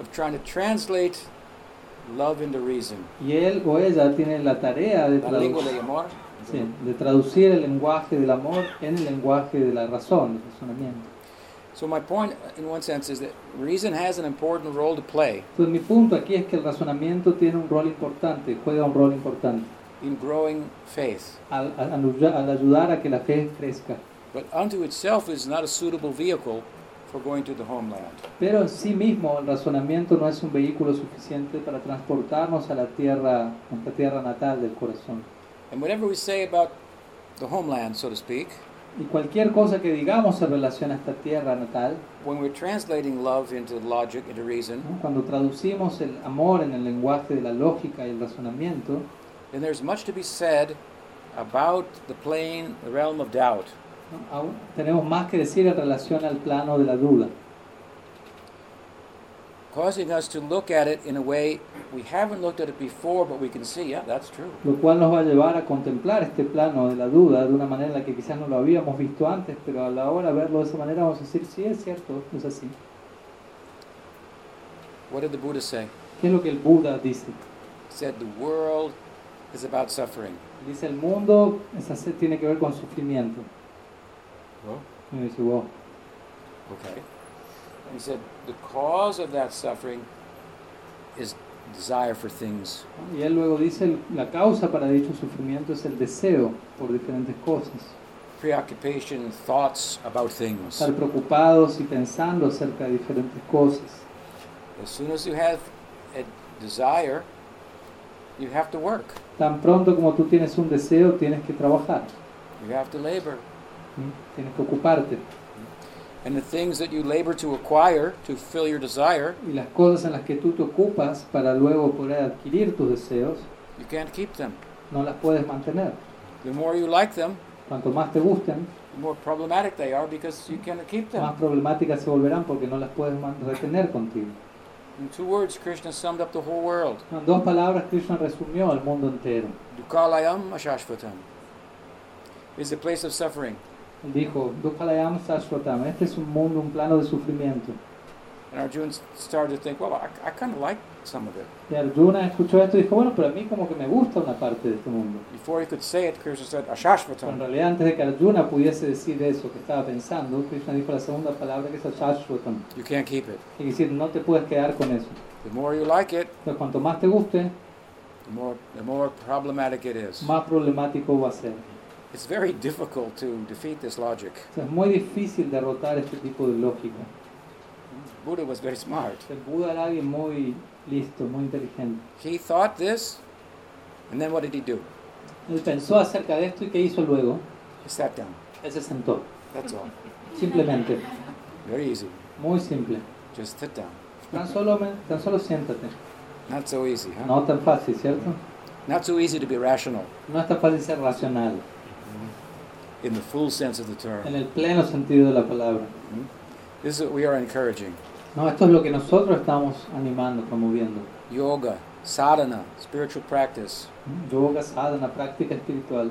of trying to translate love into reason. Y él o ella tiene la tarea de, sí, de traducir el lenguaje del amor en el lenguaje de la razón, del razonamiento. So my point, in one sense, is that reason has an important role to play. Entonces mi punto aquí es que el razonamiento tiene un rol importante, juega un rol importante. in growing faith. al, al- al ayuda- al ayudar a que la fe crezca. But unto itself is not a suitable vehicle for going to the homeland. Pero en sí mismo el razonamiento no es un vehículo suficiente para transportarnos a la tierra, nuestra tierra natal del corazón. And whatever we say about the homeland, so to speak, Y cualquier cosa que digamos en relación a esta tierra natal, when we're translating love into logic, into reason, ¿no? cuando traducimos el amor en el lenguaje de la lógica y el razonamiento, then there's much to be said about the plane, the realm of doubt. ¿no? Tenemos más que decir en relación al plano de la duda, causing us to look at it in a way we haven't looked at it before, but we can see, yeah, that's true. lo cual nos va a llevar a contemplar este plano de la duda de una manera en la que quizás no lo habíamos visto antes, pero a la hora de verlo de esa manera vamos a decir, sí, es cierto, es así. What did the Buddha say? ¿Qué es lo que el Buda dice? He said the world is about suffering. Dice, el mundo tiene que ver con sufrimiento. Y uno dice, wow. Okay. He said the cause of that suffering is desire for things. Y él luego dice, la causa para dicho sufrimiento es el deseo por diferentes cosas. Preoccupation, thoughts about things. Estar preocupados y pensando acerca de diferentes cosas. As soon as you have a desire, you have to work. Tan pronto como tú tienes un deseo, tienes que trabajar. You have to labor. Tienes que ocuparte. And the things that you labor to acquire to fill your desire, Y las cosas en las que tú te ocupas para luego poder adquirir tus deseos, you can't keep them. no las puedes mantener. The more you like them, Cuanto más te gusten, the more problematic they are because you cannot keep them. más problemáticas se volverán porque no las puedes retener contigo. In two words, Krishna summed up the whole world. En dos palabras, Krishna resumió al mundo entero. Dukalayam ashashvatam is a place of suffering. Dijo, Dukhalayam Sashvatam, este es un mundo, un plano de sufrimiento. And Arjuna started to think, well, I, I kind of like some of it. Y Arjuna escuchó esto y dijo, bueno, pero a mí como que me gusta una parte de este mundo. Before he could say it, Krishna said, Pero en ashashvatam. realidad antes de que Arjuna pudiese decir eso que estaba pensando, Krishna dijo la segunda palabra que es Ashashvatam. You can't keep it. Es decir, no te puedes quedar con eso. The more you like it, Entonces, cuanto más te guste, the more, the more problematic it is. más problemático va a ser. It's very difficult to defeat this logic. O sea, es muy difícil derrotar este tipo de lógica. Buddha was very smart. El Buda era alguien muy listo, muy inteligente. He thought this, and then what did he do? Él pensó acerca de esto y ¿qué hizo luego? He sat down. Él se sentó. That's all. Simplemente, Very easy. muy simple. Just sit down. Tan solo, tan solo siéntate. Not so easy, huh? No tan fácil, ¿cierto? Not so easy to be rational No es tan fácil ser racional, in the full sense of the term. en el pleno sentido de la palabra. Hmm? This is what we are encouraging. No, esto es lo que nosotros estamos animando, promoviendo. Yoga, sadhana, spiritual practice hmm? Yoga, sadhana, práctica espiritual.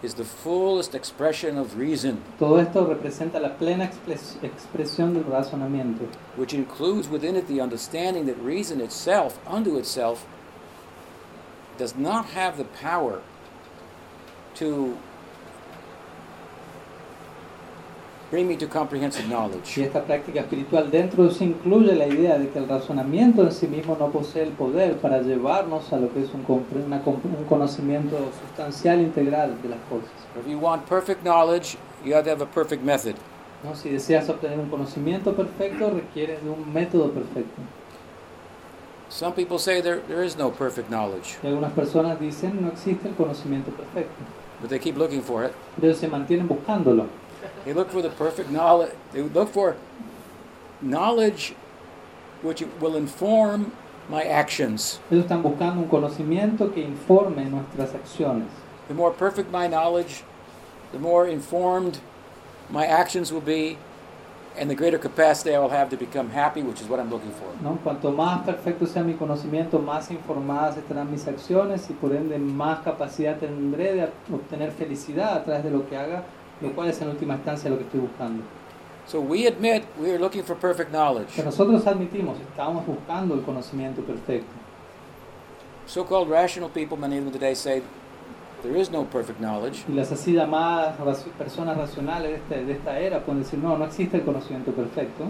is the fullest expression of reason, Todo esto representa la plena expres- expresión del razonamiento, which includes within it the understanding that reason itself, unto itself, does not have the power to bring me to comprehensive Y knowledge. esta práctica espiritual dentro de eso incluye la idea de que el razonamiento en sí mismo no posee el poder para llevarnos a lo que es un, una un conocimiento sustancial integral de las cosas. If you want perfect knowledge, you have to have a perfect method. ¿no? Si deseas obtener un conocimiento perfecto, requiere de un método perfecto. Some people say there, there is no perfect knowledge, Y algunas personas dicen no existe el conocimiento perfecto, but they keep looking for it. pero se mantienen buscándolo. They look for the perfect knowledge. They look for knowledge which will inform my actions. Ellos están buscando un conocimiento que informe nuestras acciones. The more perfect my knowledge, the more informed my actions will be, and the greater capacity I will have to become happy, which is what I'm looking for. ¿no? Cuanto más perfecto sea mi conocimiento, más informadas estarán mis acciones y por ende más capacidad tendré de obtener felicidad a través de lo que haga, lo cual es en última instancia lo que estoy buscando. So we admit we are looking for perfect knowledge. Que nosotros admitimos, estamos buscando el conocimiento perfecto. So-called rational people, many of them today say there is no perfect knowledge. Y las así llamadas personas racionales de esta, de esta era pueden decir, no, no existe el conocimiento perfecto,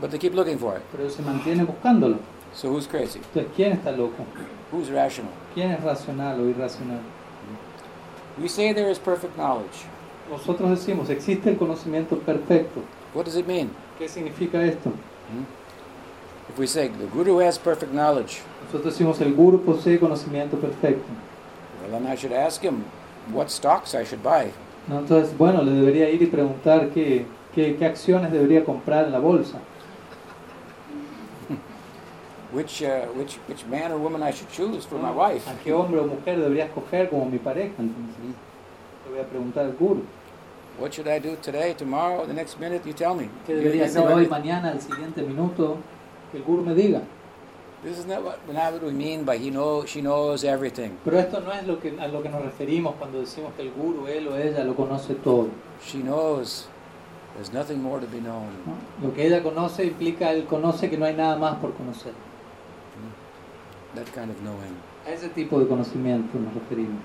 But they keep looking for it. pero se mantienen buscándolo. So who's crazy? Entonces, ¿quién está loco? Who's rational? ¿Quién es racional o irracional? We say there is perfect knowledge. Nosotros decimos, existe el conocimiento perfecto. What does it mean? ¿Qué significa esto? If we say the Guru has perfect knowledge, Nosotros decimos, el guru posee conocimiento perfecto. well, then I should ask him what stocks I should buy. ¿no? Entonces, bueno, le debería ir y preguntar qué, qué, qué acciones debería comprar en la bolsa. Which, uh, which, which man or woman I should choose for my ¿no? wife. ¿A qué hombre o mujer debería escoger como mi pareja? Entonces, le voy a preguntar al guru. What should I do today, tomorrow, the next minute? You tell me. ¿Qué debería hacer hoy, mañana, al siguiente minuto? Que el guru me diga. This is not what, not what we mean by he know, she knows everything. Pero esto no es lo que, a lo que nos referimos cuando decimos que el guru, él o ella, lo conoce todo. She knows there's nothing more to be known. ¿no? Lo que ella conoce implica, él conoce que no hay nada más por conocer. That kind of knowing. A ese tipo de conocimiento nos referimos.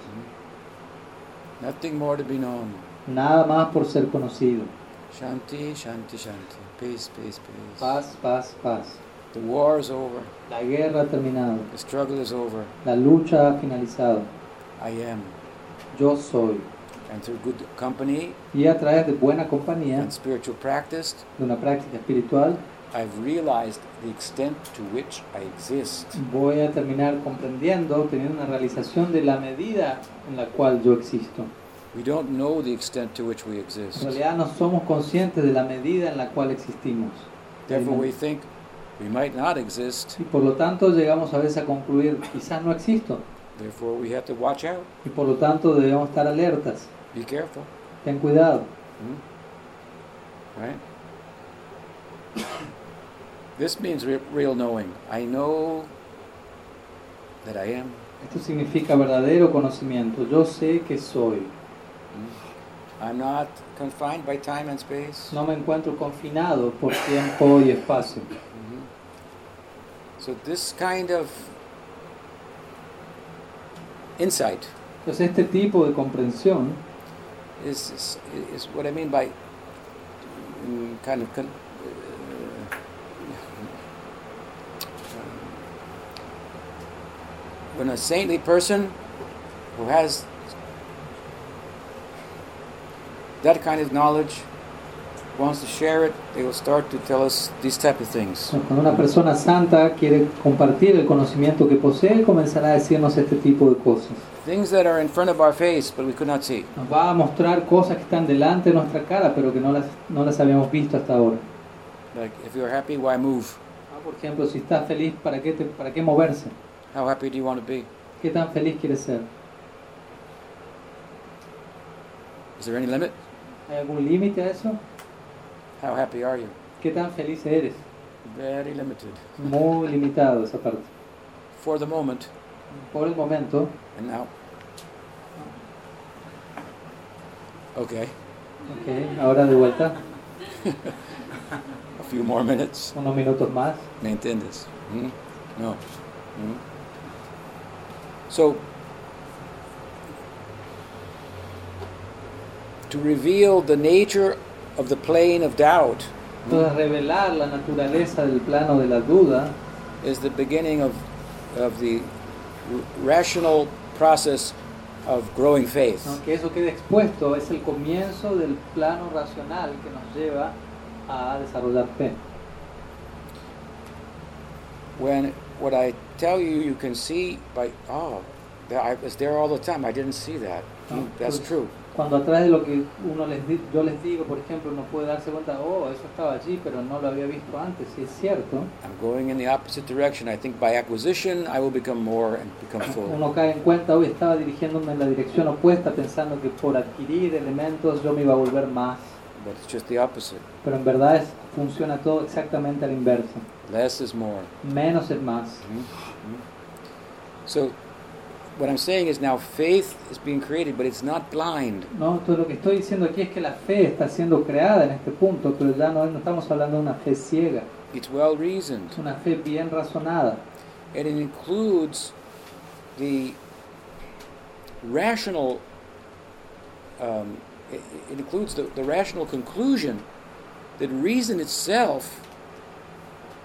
Nothing more to be known. Nada más por ser conocido. Shanti, shanti, shanti. Peace, peace, peace. Paz, paz, paz. The war is over. La guerra ha terminado. The struggle is over. La lucha ha finalizado. I am. Yo soy. And through good company Y a través de buena compañía, and spiritual practice, de una práctica espiritual, I've realized the extent to which I exist. voy a terminar comprendiendo, teniendo una realización de la medida en la cual yo existo. We don't know the extent to which we En exist. realidad no somos conscientes de la medida en la cual existimos. Therefore, we think we might not exist. Y por lo tanto llegamos a veces a concluir, quizás no existo. Therefore, we have to watch out. Y por lo tanto debemos estar alertas. Be careful. Ten cuidado. Hmm? Right? This means re- real knowing. I know that I am. Esto significa verdadero conocimiento. Yo sé que soy. Hmm? I'm not confined by time and space. No me encuentro confinado por tiempo y espacio. Mhm. So, this kind of insight Entonces este tipo de comprensión is, is, is what I mean by mm, kind of. Con, uh, when a saintly person who has that kind of knowledge wants to share it, they will start to tell us these type of things. Cuando una persona santa quiere compartir el conocimiento que posee, comenzará a decirnos este tipo de cosas. Things that are in front of our face, but we could not see. Nos va a mostrar cosas que están delante de nuestra cara, pero que no las, no las habíamos visto hasta ahora. Like, if you're happy, why move? Ah, Por ejemplo, si estás feliz, ¿para qué, te- ¿para qué moverse? How happy do you want to be? ¿Qué tan feliz quieres ser? Is there any limit? ¿Hay algún límite a eso? How happy are you? ¿Qué tan feliz eres? Very limited. Muy limitado esa parte. For the moment, Por el momento, and now. Okay, ok, ahora de vuelta, a few more minutes. unos minutos más. ¿Me entiendes? ¿Mm? No. ¿Mm? So, to reveal the nature of the plane of doubt Entonces, revelar la naturaleza del plano de la duda is the beginning of, of the rational process of growing faith. ¿no? que eso quede expuesto es el comienzo del plano racional que nos lleva a desarrollar fe. When what I tell you, you can see by, oh, I was there all the time. I didn't see that. No, Mm, That's pues- true. Cuando a través de lo que uno les yo les digo, por ejemplo, uno puede darse cuenta, oh, eso estaba allí, pero no lo había visto antes, y es cierto. I'm going in the opposite direction. I think by acquisition, I will become more and become full. Uno cae en cuenta, hoy estaba dirigiéndome en la dirección opuesta, pensando que por adquirir elementos yo me iba a volver más. But it's just the opposite. Pero en verdad es- funciona todo exactamente al inverso. Less is more. Menos es más. Mhm. Mhm. So, what I'm saying is now faith is being created, but it's not blind. ¿no? Entonces lo que estoy diciendo aquí es que la fe está siendo creada en este punto, pero ya no, no estamos hablando de una fe ciega, It's well reasoned. una fe bien razonada. And it includes the rational, um, it, it includes the, the rational conclusion that reason itself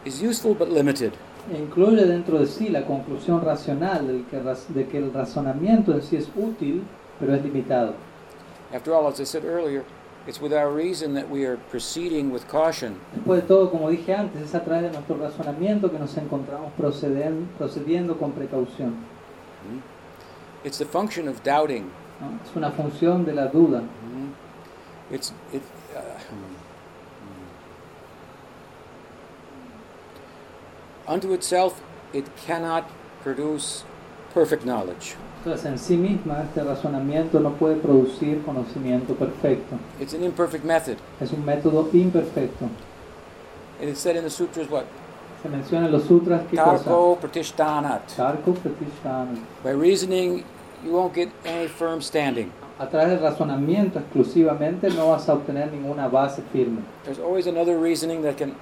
is useful but limited. E incluye dentro de sí la conclusión racional que raz- de que el razonamiento en sí es útil, pero es limitado. After all, as I said earlier, it's with our reason that we are proceeding with caution. Después de todo, como dije antes, es a través de nuestro razonamiento que nos encontramos proceden- procediendo con precaución. It's the function of doubting. ¿no? Es una función de la duda. It's it. Unto itself, it cannot produce perfect knowledge. Entonces, en sí misma, este razonamiento no puede producir conocimiento perfecto. It's an imperfect method. Es un método imperfecto. It's said in the sutras what? Se menciona en los sutras que cosa. Tarko pratishtanat. Tarko pratishtana. By reasoning, you won't get any firm standing. A través del razonamiento exclusivamente no vas a obtener ninguna base firme, There's always another reasoning that can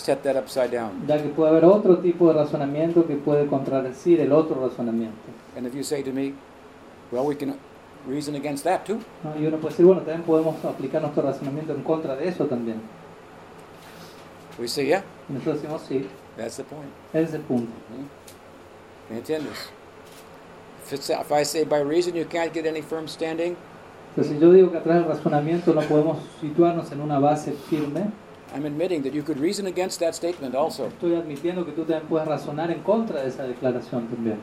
set that upside down. ya que puede haber otro tipo de razonamiento que puede contradecir el otro razonamiento. And if you say to me, well, we can reason against that too. ¿no? Y uno puede decir, bueno, también podemos aplicar nuestro razonamiento en contra de eso también. We say, yeah, Y nosotros decimos, sí, that's the point. es el punto. ¿Me entiendes? If, it's, if I say by reason you can't get any firm standing, Entonces, si yo digo que a través del razonamiento no podemos situarnos en una base firme, I'm admitting that you could reason against that statement also. estoy admitiendo que tú también puedes razonar en contra de esa declaración también.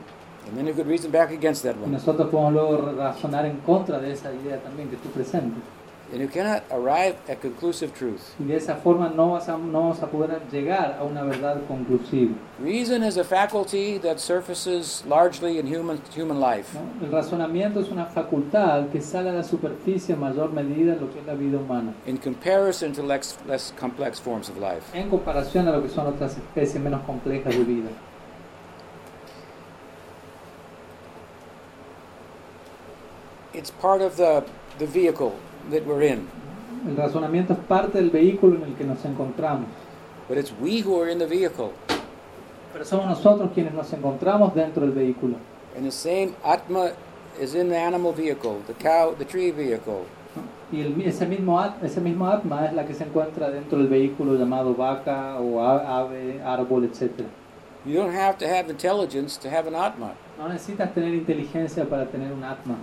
And then you could reason back against that Y one. nosotros podemos luego razonar en contra de esa idea también que tú presentes. And you cannot arrive at conclusive truth. Y de esa forma no, vas a, no vamos a poder llegar a una verdad conclusiva. Reason is a faculty that surfaces largely in human, human life. ¿no? El razonamiento es una facultad que sale a la superficie en mayor medida en lo que es la vida humana, in comparison to less, less complex forms of life. en comparación a lo que son otras especies menos complejas de vida. It's part of the, the vehicle that we're in, El razonamiento es parte del vehículo en el que nos encontramos, but it's we who are in the vehicle. pero somos nosotros quienes nos encontramos dentro del vehículo. And the same Atma is in the animal vehicle, the cow, the tree vehicle. Y el- ese, mismo, ese mismo atma es la que se encuentra dentro del vehículo llamado vaca o ave, árbol, etc. You don't have to have intelligence to have an Atma. No necesitas tener inteligencia para tener un atma.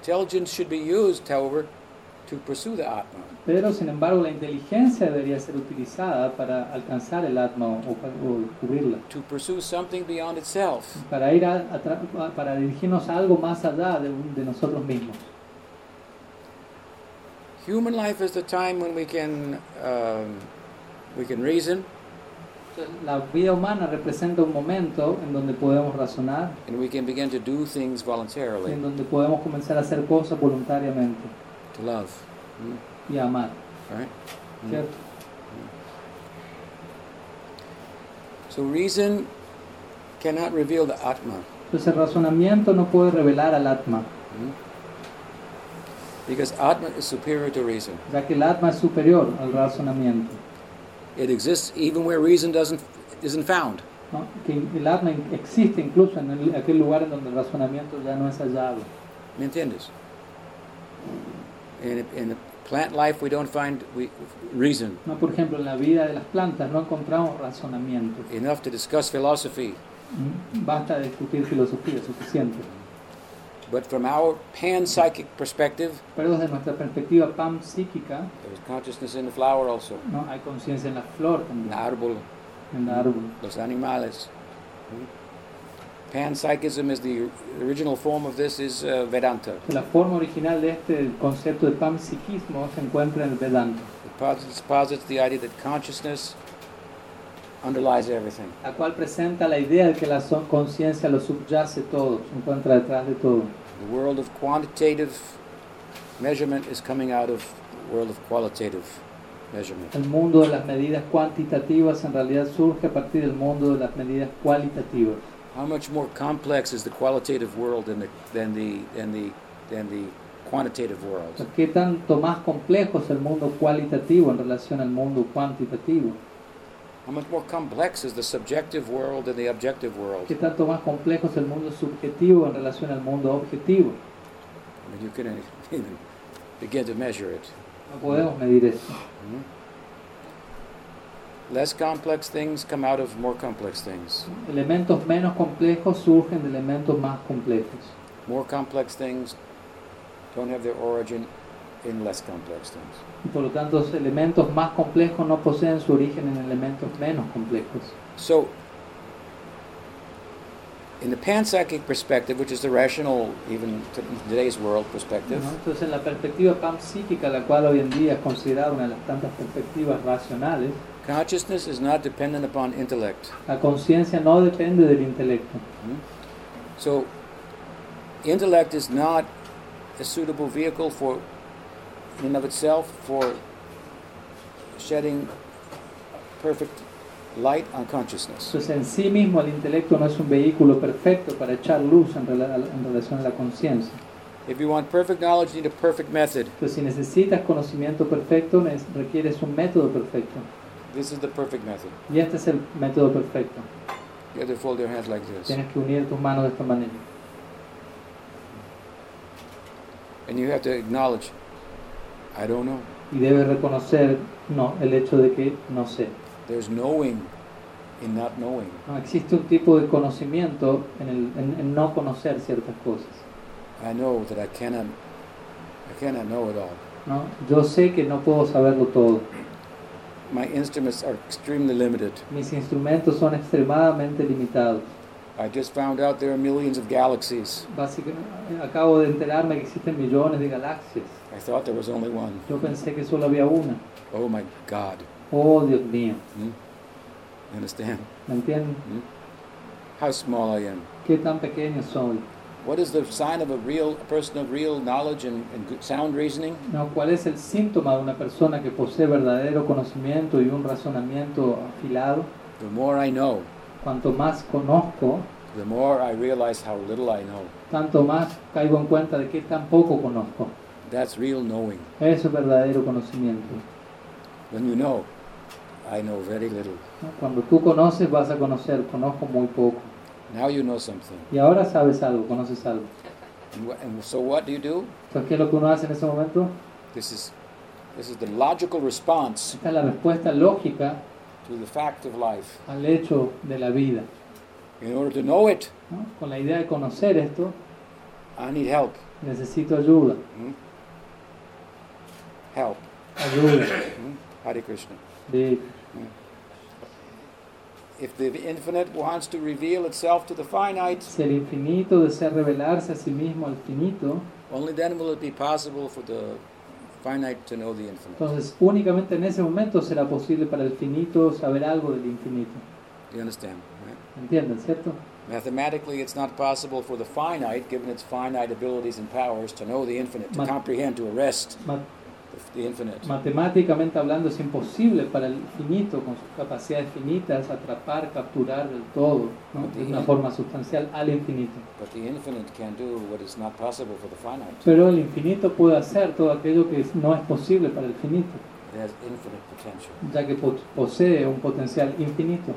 Intelligence should be used, however, to pursue the Atma. Pero, sin embargo, la inteligencia debería ser utilizada para alcanzar el atma o, o descubrirla. to pursue something beyond itself. Para, ir a, a para dirigirnos a algo más allá de, de nosotros mismos. Human life is the time when we can um, we can reason la vida humana representa un momento en donde podemos razonar, and we can begin to do things en voluntarily donde podemos comenzar a hacer cosas voluntariamente to love. Mm, y amar. Right? Mm. ¿cierto? So reason cannot reveal the Atma Entonces, el razonamiento no puede revelar al atma, mm, because Atma is superior to reason. ya que el atma es superior al razonamiento. It exists even where reason doesn't isn't found. ¿no? Que el atma existe incluso en el- aquel lugar en donde el razonamiento ya no es hallado. ¿Me entiendes? In, in the plant life, we don't find we, reason ¿no? Por ejemplo, en la vida de las plantas no encontramos razonamiento. enough to discuss philosophy. ¿Mm? Basta discutir filosofía, suficiente. But from our panpsychic perspective, Pero desde nuestra perspectiva panpsíquica, there's consciousness in the flower also, ¿no? hay conciencia en la flor también, the árbol, en el árbol. los animales. Panpsychism is the original form of this is uh, Vedanta. La forma original de este concepto de panpsiquismo se encuentra en el Vedanta, It posits, posits the idea that consciousness underlies everything. la cual presenta la idea de que la conciencia lo subyace todo, se encuentra detrás de todo. The world of quantitative measurement is coming out of the world of qualitative measurement. El mundo de las medidas cuantitativas en realidad surge a partir del mundo de las medidas cualitativas. How much more complex is the qualitative world than the than the than the than the quantitative world? ¿Qué tanto más complejo es el mundo cualitativo en relación al mundo cuantitativo? How much more complex is the subjective world than the objective world? ¿Qué tanto más complejo es el mundo subjetivo en relación al mundo objetivo? I mean, you can even begin to measure it. No podemos medir eso. Mhm. Less complex things come out of more complex things. Elementos menos complejos surgen de elementos más complejos. More complex things don't have their origin in less complex things. Y por lo tanto, los elementos más complejos no poseen su origen en elementos menos complejos. So, in the panpsychic perspective, which is the rational, even to today's world perspective, ¿no? Entonces, en la perspectiva panpsíquica, la cual hoy en día es considerada una de las tantas perspectivas racionales, consciousness is not dependent upon intellect. la conciencia no depende del intelecto. Hmm? So, intellect is not a suitable vehicle for, in and of itself, for shedding perfect light on consciousness. Entonces, en sí mismo, el intelecto no es un vehículo perfecto para echar luz en, en relación a la conciencia. If you want perfect knowledge, you need a perfect method. Entonces, si necesitas conocimiento perfecto, requieres un método perfecto. This is the perfect method. Y este es el método perfecto. You have to fold your hands like this. Tienes que unir tus manos de esta manera. And you have to acknowledge, I don't know. Y debes reconocer no, el hecho de que no sé. There's knowing in not knowing. No existe un tipo de conocimiento en, el, en- en no conocer ciertas cosas. I know that I cannot, I cannot know it all. ¿no? Yo sé que no puedo saberlo todo. My instruments are extremely limited. Mis instrumentos son extremadamente limitados. I just found out there are millions of galaxies. Básicamente, acabo de enterarme que existen millones de galaxias. I thought there was only one. Yo pensé que solo había una. Oh my God. Oh, Dios mío. Hmm? You understand? ¿Me entienden? Hmm? How small I am. ¿Qué tan pequeño soy? What is the sign of a real a person of real knowledge and, and good sound reasoning? No, ¿Cuál es el síntoma de una persona que posee verdadero conocimiento y un razonamiento afilado? The more I know, Cuanto más conozco, the more I realize how little I know. tanto más caigo en cuenta de que tan poco conozco. That's real knowing. Eso es verdadero conocimiento. When you know, I know very little. Cuando tú conoces, vas a conocer. Conozco muy poco. Now you know something. Y ahora sabes algo, conoces algo. And, and so what do you do? Entonces, ¿qué es lo que uno hace en ese momento? This is this is the logical response Esta es la respuesta lógica to the fact of life. al hecho de la vida. In order to know it, ¿no? Con la idea de conocer esto, I need help. necesito ayuda. Hmm? Help. Ayuda. Hmm? Hare Krishna. De, If the infinite wants to reveal itself to the finite, si el infinito desea revelarse a sí mismo al finito, only then will it be possible for the finite to know the infinite. entonces únicamente en ese momento será posible para el finito saber algo del infinito. Do you understand? Right? ¿Entienden, cierto? Mathematically, it's not possible for the finite, given its finite abilities and powers, to know the infinite, to Ma- comprehend, to arrest Ma- the, infinite. matemáticamente hablando es imposible para el finito con sus capacidades finitas atrapar, capturar del todo, ¿no? de una forma sustancial al infinito. But the infinite can do what is not possible for the finite. Pero el infinito puede hacer todo aquello que no es posible para el finito, It has infinite potential. ya que po- posee un potencial infinito.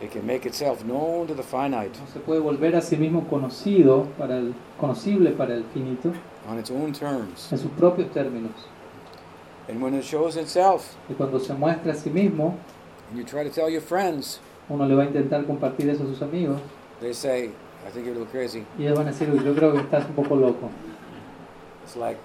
It can make itself known to the finite No se puede volver a sí mismo conocido, para el, conocible para el finito, on its own terms. en sus propios términos. And when it shows itself, Y cuando se muestra a sí mismo, and you try to tell your friends, uno le va a intentar compartir eso a sus amigos, they say, I think you're a little crazy. y ellos van a decir, "Uy, yo creo que estás un poco loco. It's like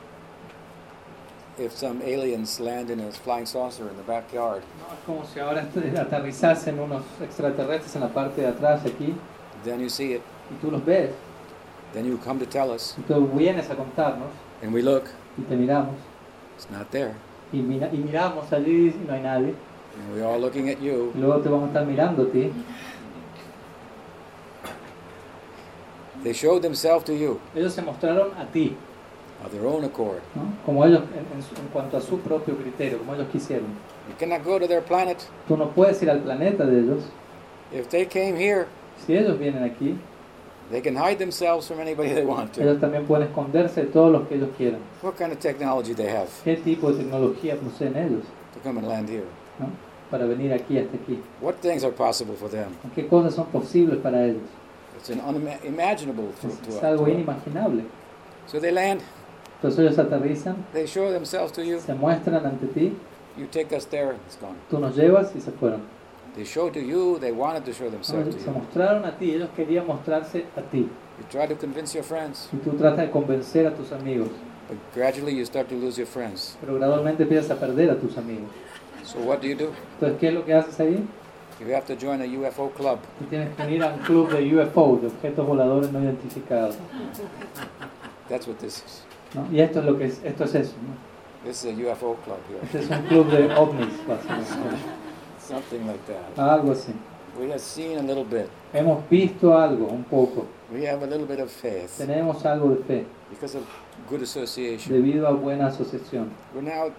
if some aliens land in a flying saucer in the backyard, No, es como si ahora aterrizasen unos extraterrestres en la parte de atrás aquí, then you see it, y tú los ves, then you come to tell us, y tú vienes a contarnos, and we look, y te miramos, it's not there. Y, mira- y miramos allí y no hay nadie, And we're all looking at you, luego te vamos a estar mirando a ti, they showed themselves to you ellos se mostraron a ti, of their own accord. ¿no? como ellos, en, en en cuanto a su propio criterio, como ellos quisieron. You cannot go to their planet. Tú no puedes ir al planeta de ellos, If they came here, si ellos vienen aquí, they can hide themselves from anybody they want to. ellos también pueden esconderse de todos los que ellos quieran. What kind of technology they have ¿Qué tipo de tecnología poseen ellos to come and land here? ¿no? para venir aquí hasta aquí? What things are possible for them? ¿Qué cosas son posibles para ellos? It's an unimaginable Es, es algo inimaginable. So they land, Entonces ellos aterrizan, they show themselves to you. se muestran ante ti, You take us there, it's gone. tú nos llevas y se fueron. They showed to you, they wanted to show themselves to Se mostraron a ti, ellos querían mostrarse a ti. You try to convince your friends, Y tú tratas de convencer a tus amigos, but gradually you start to lose your friends. pero gradualmente empiezas a perder a tus amigos. So what do you do? Entonces, ¿qué es lo que haces ahí? You have to join a UFO club. Tú tienes que unir a un club de UFO, de objetos voladores no identificados. That's what this is. ¿no? Y esto es lo que es, esto es eso. ¿no? This is a UFO club here. Este es un club de ovnis, básicamente. Something like that. Algo así. We have seen a little bit. Hemos visto algo, un poco. We have a little bit of faith Tenemos algo de fe, because of good association. debido a buena asociación. We're now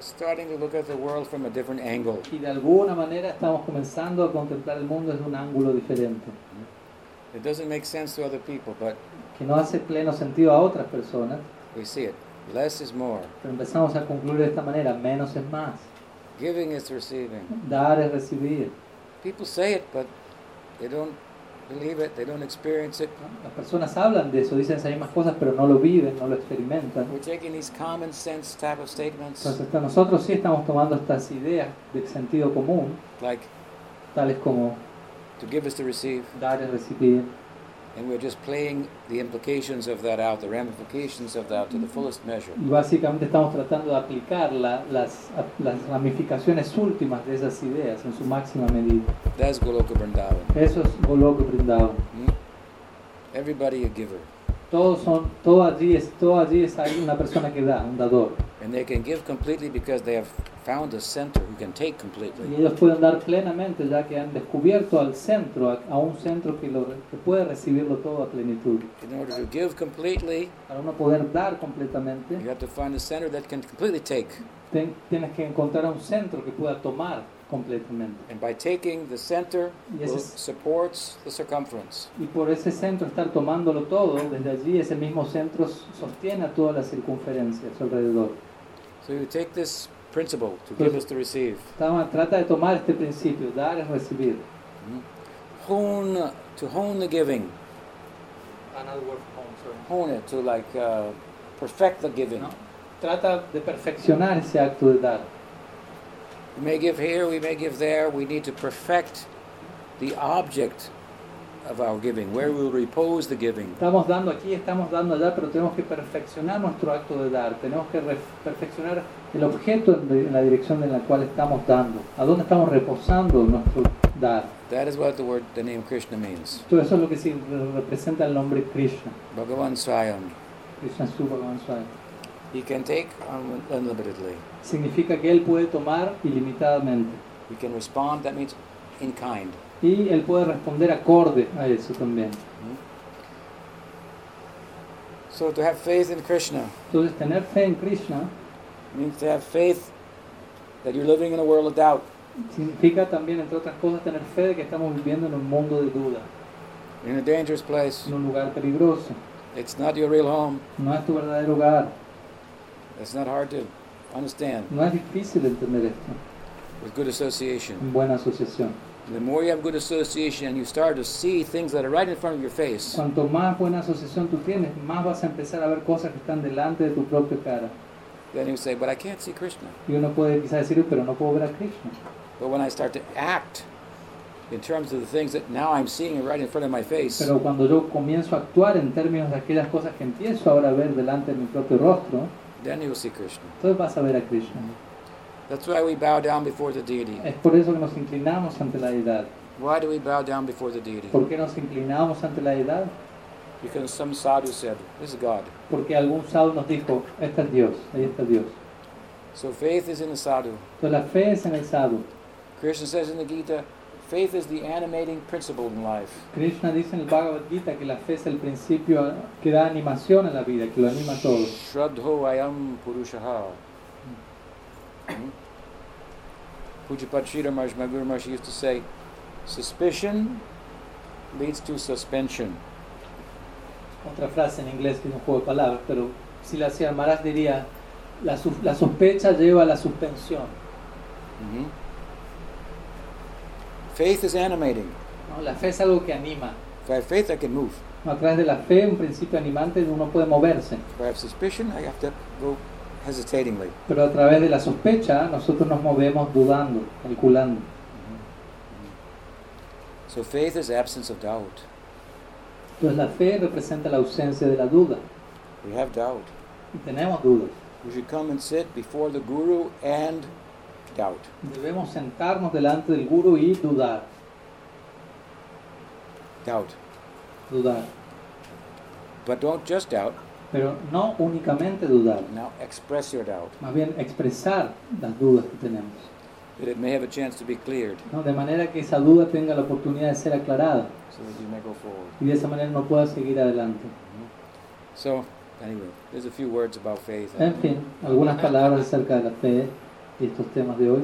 starting to look at the world from a different angle. Y de alguna manera estamos comenzando a contemplar el mundo desde un ángulo diferente, It doesn't make sense to other people, but que no hace pleno sentido a otras personas, we see it. Less is more. pero empezamos a concluir de esta manera, menos es más. Giving is receiving. Dar es recibir. People say it, but they don't believe it, they don't experience it. Las personas hablan de eso, dicen esas mismas cosas, pero no lo viven, no lo experimentan. We're taking these common sense type of statements, Entonces nosotros sí estamos tomando estas ideas de sentido común, like tales como to give is to receive, dar es recibir, y básicamente estamos tratando de aplicar la- las, las ramificaciones últimas de esas ideas en su máxima medida. That's Goloka. Eso es Goloka Vrindavan. Hmm? Everybody a giver, Todos son, todo allí es, todo allí es alguien- una persona que da, un dador. and they can give completely because they have found a center who can take Y completely. ellos pueden dar plenamente ya que han descubierto al centro, a, a un centro que, lo, que puede recibirlo todo a plenitud. In order to give completely, Para uno poder dar completamente, you have to find a center that can completely take. ten- tienes que encontrar un centro que pueda tomar completamente. And by taking the center, it's- supports the circumference. Y por ese centro estar tomándolo todo, desde allí ese mismo centro sostiene a toda la circunferencia a su alrededor. So you take this principle to give is to receive. Tama- Trata de tomar este principio, dar es recibir. Hone to hone the giving, Another word for home, sorry. hone it to like uh, perfect the giving. ¿no? Trata de perfeccionar ese acto de dar. We may give here, we may give there. We need to perfect the object of our giving, where will repose the giving. Estamos dando aquí, estamos dando allá, pero tenemos que perfeccionar nuestro acto de dar. Tenemos que perfeccionar el objeto en, la dirección en la cual estamos dando. ¿A dónde estamos reposando nuestro dar? That is what the word, the name Krishna means. Todo eso es lo que representa el nombre Krishna. Bhagavan Swayam. Krishna Subha Ganswai. He can take un- unlimitedly. Significa que Él puede tomar ilimitadamente. He can respond. That means in kind. Y Él puede responder acorde a eso también. So to have faith in Krishna Entonces, tener fe en Krishna means to have faith that you're living in a world of doubt. significa también, entre otras cosas, tener fe de que estamos viviendo en un mundo de duda, in a dangerous place. en un lugar peligroso. It's not your real home. No es tu verdadero hogar. It's not hard to understand No es difícil entender esto with good association. en buena asociación. The more you have good association and you start to see things that are right in front of your face, Cuanto más buena asociación tú tienes, más vas a empezar a ver cosas que están delante de tu propia cara. then you say, But I can't see Krishna. Y uno puede quizás decir, pero no puedo ver a Krishna. But when I start to act in terms of the things that now I'm seeing right in front of my face, Pero cuando yo comienzo a actuar en términos de aquellas cosas que empiezo ahora a ver delante de mi propio rostro, then you'll see Krishna. entonces vas a ver a Krishna. That's why we bow down before the deity. Es por eso que nos inclinamos ante la deidad. Why do we bow down before the deity? ¿Por qué nos inclinamos ante la deidad? Because some sadhu said, This is God. Porque algún sadhu nos dijo, este es Dios, ahí está Dios. So faith is in the sadhu. Entonces la fe es en el sadhu. Krishna says in the Gita, faith is the animating principle in life. Krishna dice en el Bhagavad Gita que la fe es el principio que da animación a la vida, que lo anima todo. Shraddho ayam purushaha. Hmm? Pujapat Sri Ramash, my Guru Maharaj used to say, suspicion leads to suspension. Otra frase en inglés que es un juego de palabras, pero si la hacía Maharaj diría, la, la sospecha lleva a la suspensión. Mhm. Faith is animating. ¿no? La fe es algo que anima. If I have faith, I can move. ¿no? A través de la fe, un principio animante, uno puede moverse. If I have suspicion, I have to go hesitatingly. Pero a través de la sospecha, nosotros nos movemos dudando, calculando. So faith is absence of doubt. Entonces la fe representa la ausencia de la duda. We have doubt. Y tenemos dudas. We should come and sit before the guru and doubt. Debemos sentarnos delante del guru y dudar. Doubt. Dudar. But don't just doubt. Pero no únicamente dudar. Now express your doubt. Más bien expresar las dudas que tenemos. That it may have a chance to be cleared ¿no? De manera que esa duda tenga la oportunidad de ser aclarada. so that you may go forward. Y de esa manera no pueda seguir adelante. So, anyway, there's a few words about faith. En fin, algunas palabras acerca de la fe y estos temas de hoy.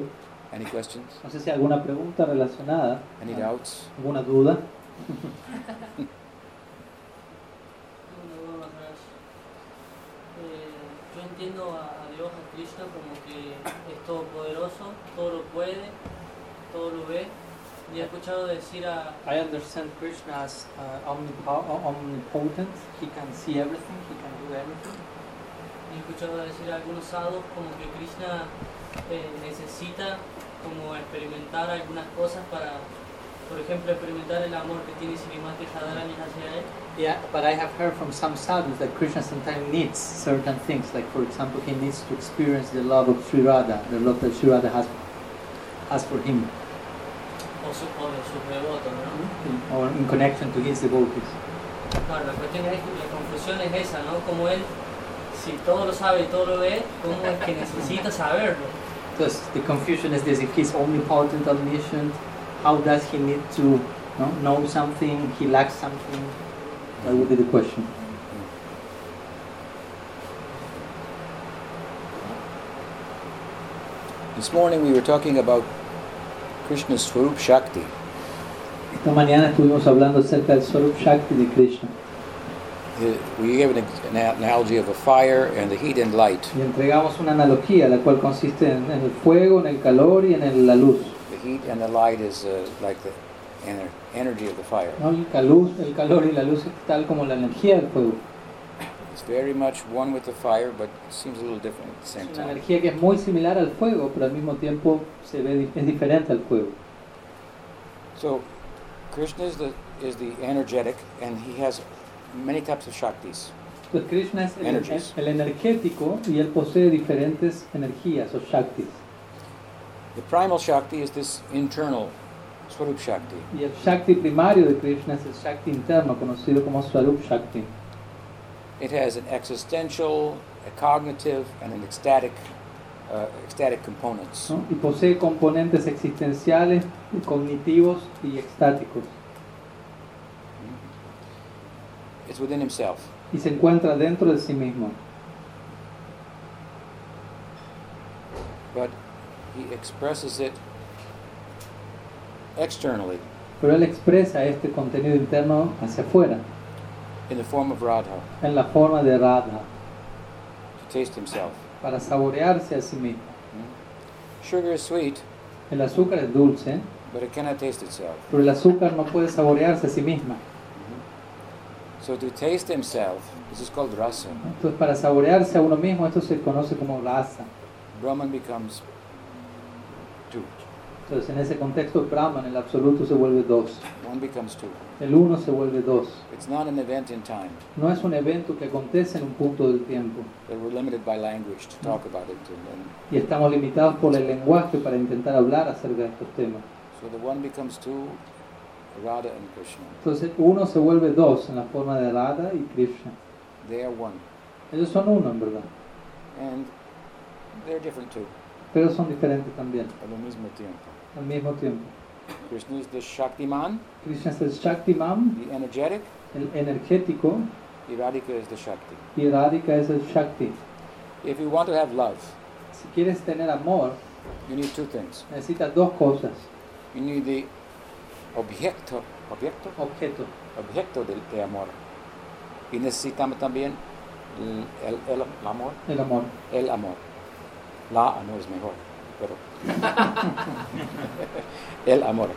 Any questions? No sé si hay alguna pregunta relacionada, Any doubts? alguna duda. Eh, yo entiendo a, Dios, a Krishna, como que es todopoderoso, todo lo puede, todo lo ve. Y he escuchado decir a, I understand Krishna as uh, omnipo- omnipotent. He can see everything, he can do everything. y he escuchado decir a algunos sadhus como que Krishna eh, necesita como experimentar algunas cosas para, por ejemplo, experimentar el amor que tiene Srimati Radharani hacia él. Yeah, but I have heard from some sadhus that Krishna sometimes needs certain things. Like, for example, he needs to experience the love of Sri Radha, the love that Sri Radha has, has for him, O, su, o de sus devotos, ¿no? or in connection to his devotees. Claro, la cuestión es, la confusión es esa, ¿no? Como él, si todo lo sabe y todo lo ve, ¿cómo es que necesita saberlo? Thus, the confusion is this: if he's omnipotent, omniscient, how does he need to no, know something? He lacks something. That would be the question. This morning we were talking about Krishna's Swarup Shakti. Esta mañana estuvimos hablando acerca del Swarup Shakti de Krishna We gave an, ex- an analogy of a fire and the heat and light. y entregamos una analogía, la cual consiste en, en el fuego, en el calor y en el- la luz. The heat and the light is uh, like the ener- energy of the fire. ¿no? El, calor, el calor y la luz es tal como la energía del fuego. It's very much one with the fire, but it seems a little different at the same Es una time. energía que es muy similar al fuego, pero al mismo tiempo se ve, es diferente al fuego. So, Krishna is the is the energetic, and he has many types of shaktis. Pues Krishna es el, el energético y él posee diferentes energías o shaktis. The primal shakti is this internal Swarup Shakti. Y el shakti primario de Krishna es el shakti interno, conocido como Swarup Shakti. It has an existential, a cognitive, and an ecstatic, uh, ecstatic components. ¿no? Y posee componentes existenciales, cognitivos y extáticos. It's within himself. Y se encuentra dentro de sí mismo. but he expresses it externally Pero él expresa este contenido interno hacia afuera, in the form of Radha en la forma de Radha, to taste himself. para saborearse a sí mismo. Sugar is sweet, El azúcar es dulce, but it cannot taste itself. pero el azúcar no puede saborearse a sí misma. So to taste himself, this is called rasa. Entonces, para saborearse a uno mismo, esto se conoce como rasa. Brahman becomes two. Entonces, en ese contexto, Brahman, el absoluto, se vuelve dos. One becomes two. El uno se vuelve dos. It's not an event in time. No es un evento que acontece en un punto del tiempo. But we're limited by language to talk about it. And Y estamos limitados por el lenguaje para intentar hablar acerca de estos temas. so the one becomes two, Radha and Krishna. Entonces, uno se vuelve dos en la forma de Radha y Krishna. They are one. Ellos son uno, en verdad. And they're different too, Pero son diferentes también, al mismo tiempo. al mismo tiempo. Krishna is the Shaktiman, Krishna es el Shaktiman, the energetic, el energético, y Radhika is the Shakti. y Radhika es el Shakti. If you want to have love, Si quieres tener amor, you need two things. necesitas dos cosas. You need the objeto, objeto, Objeto. objeto del de amor. Y necesitamos también el, el- el amor, El amor. el amor. La amor es mejor, pero el amor.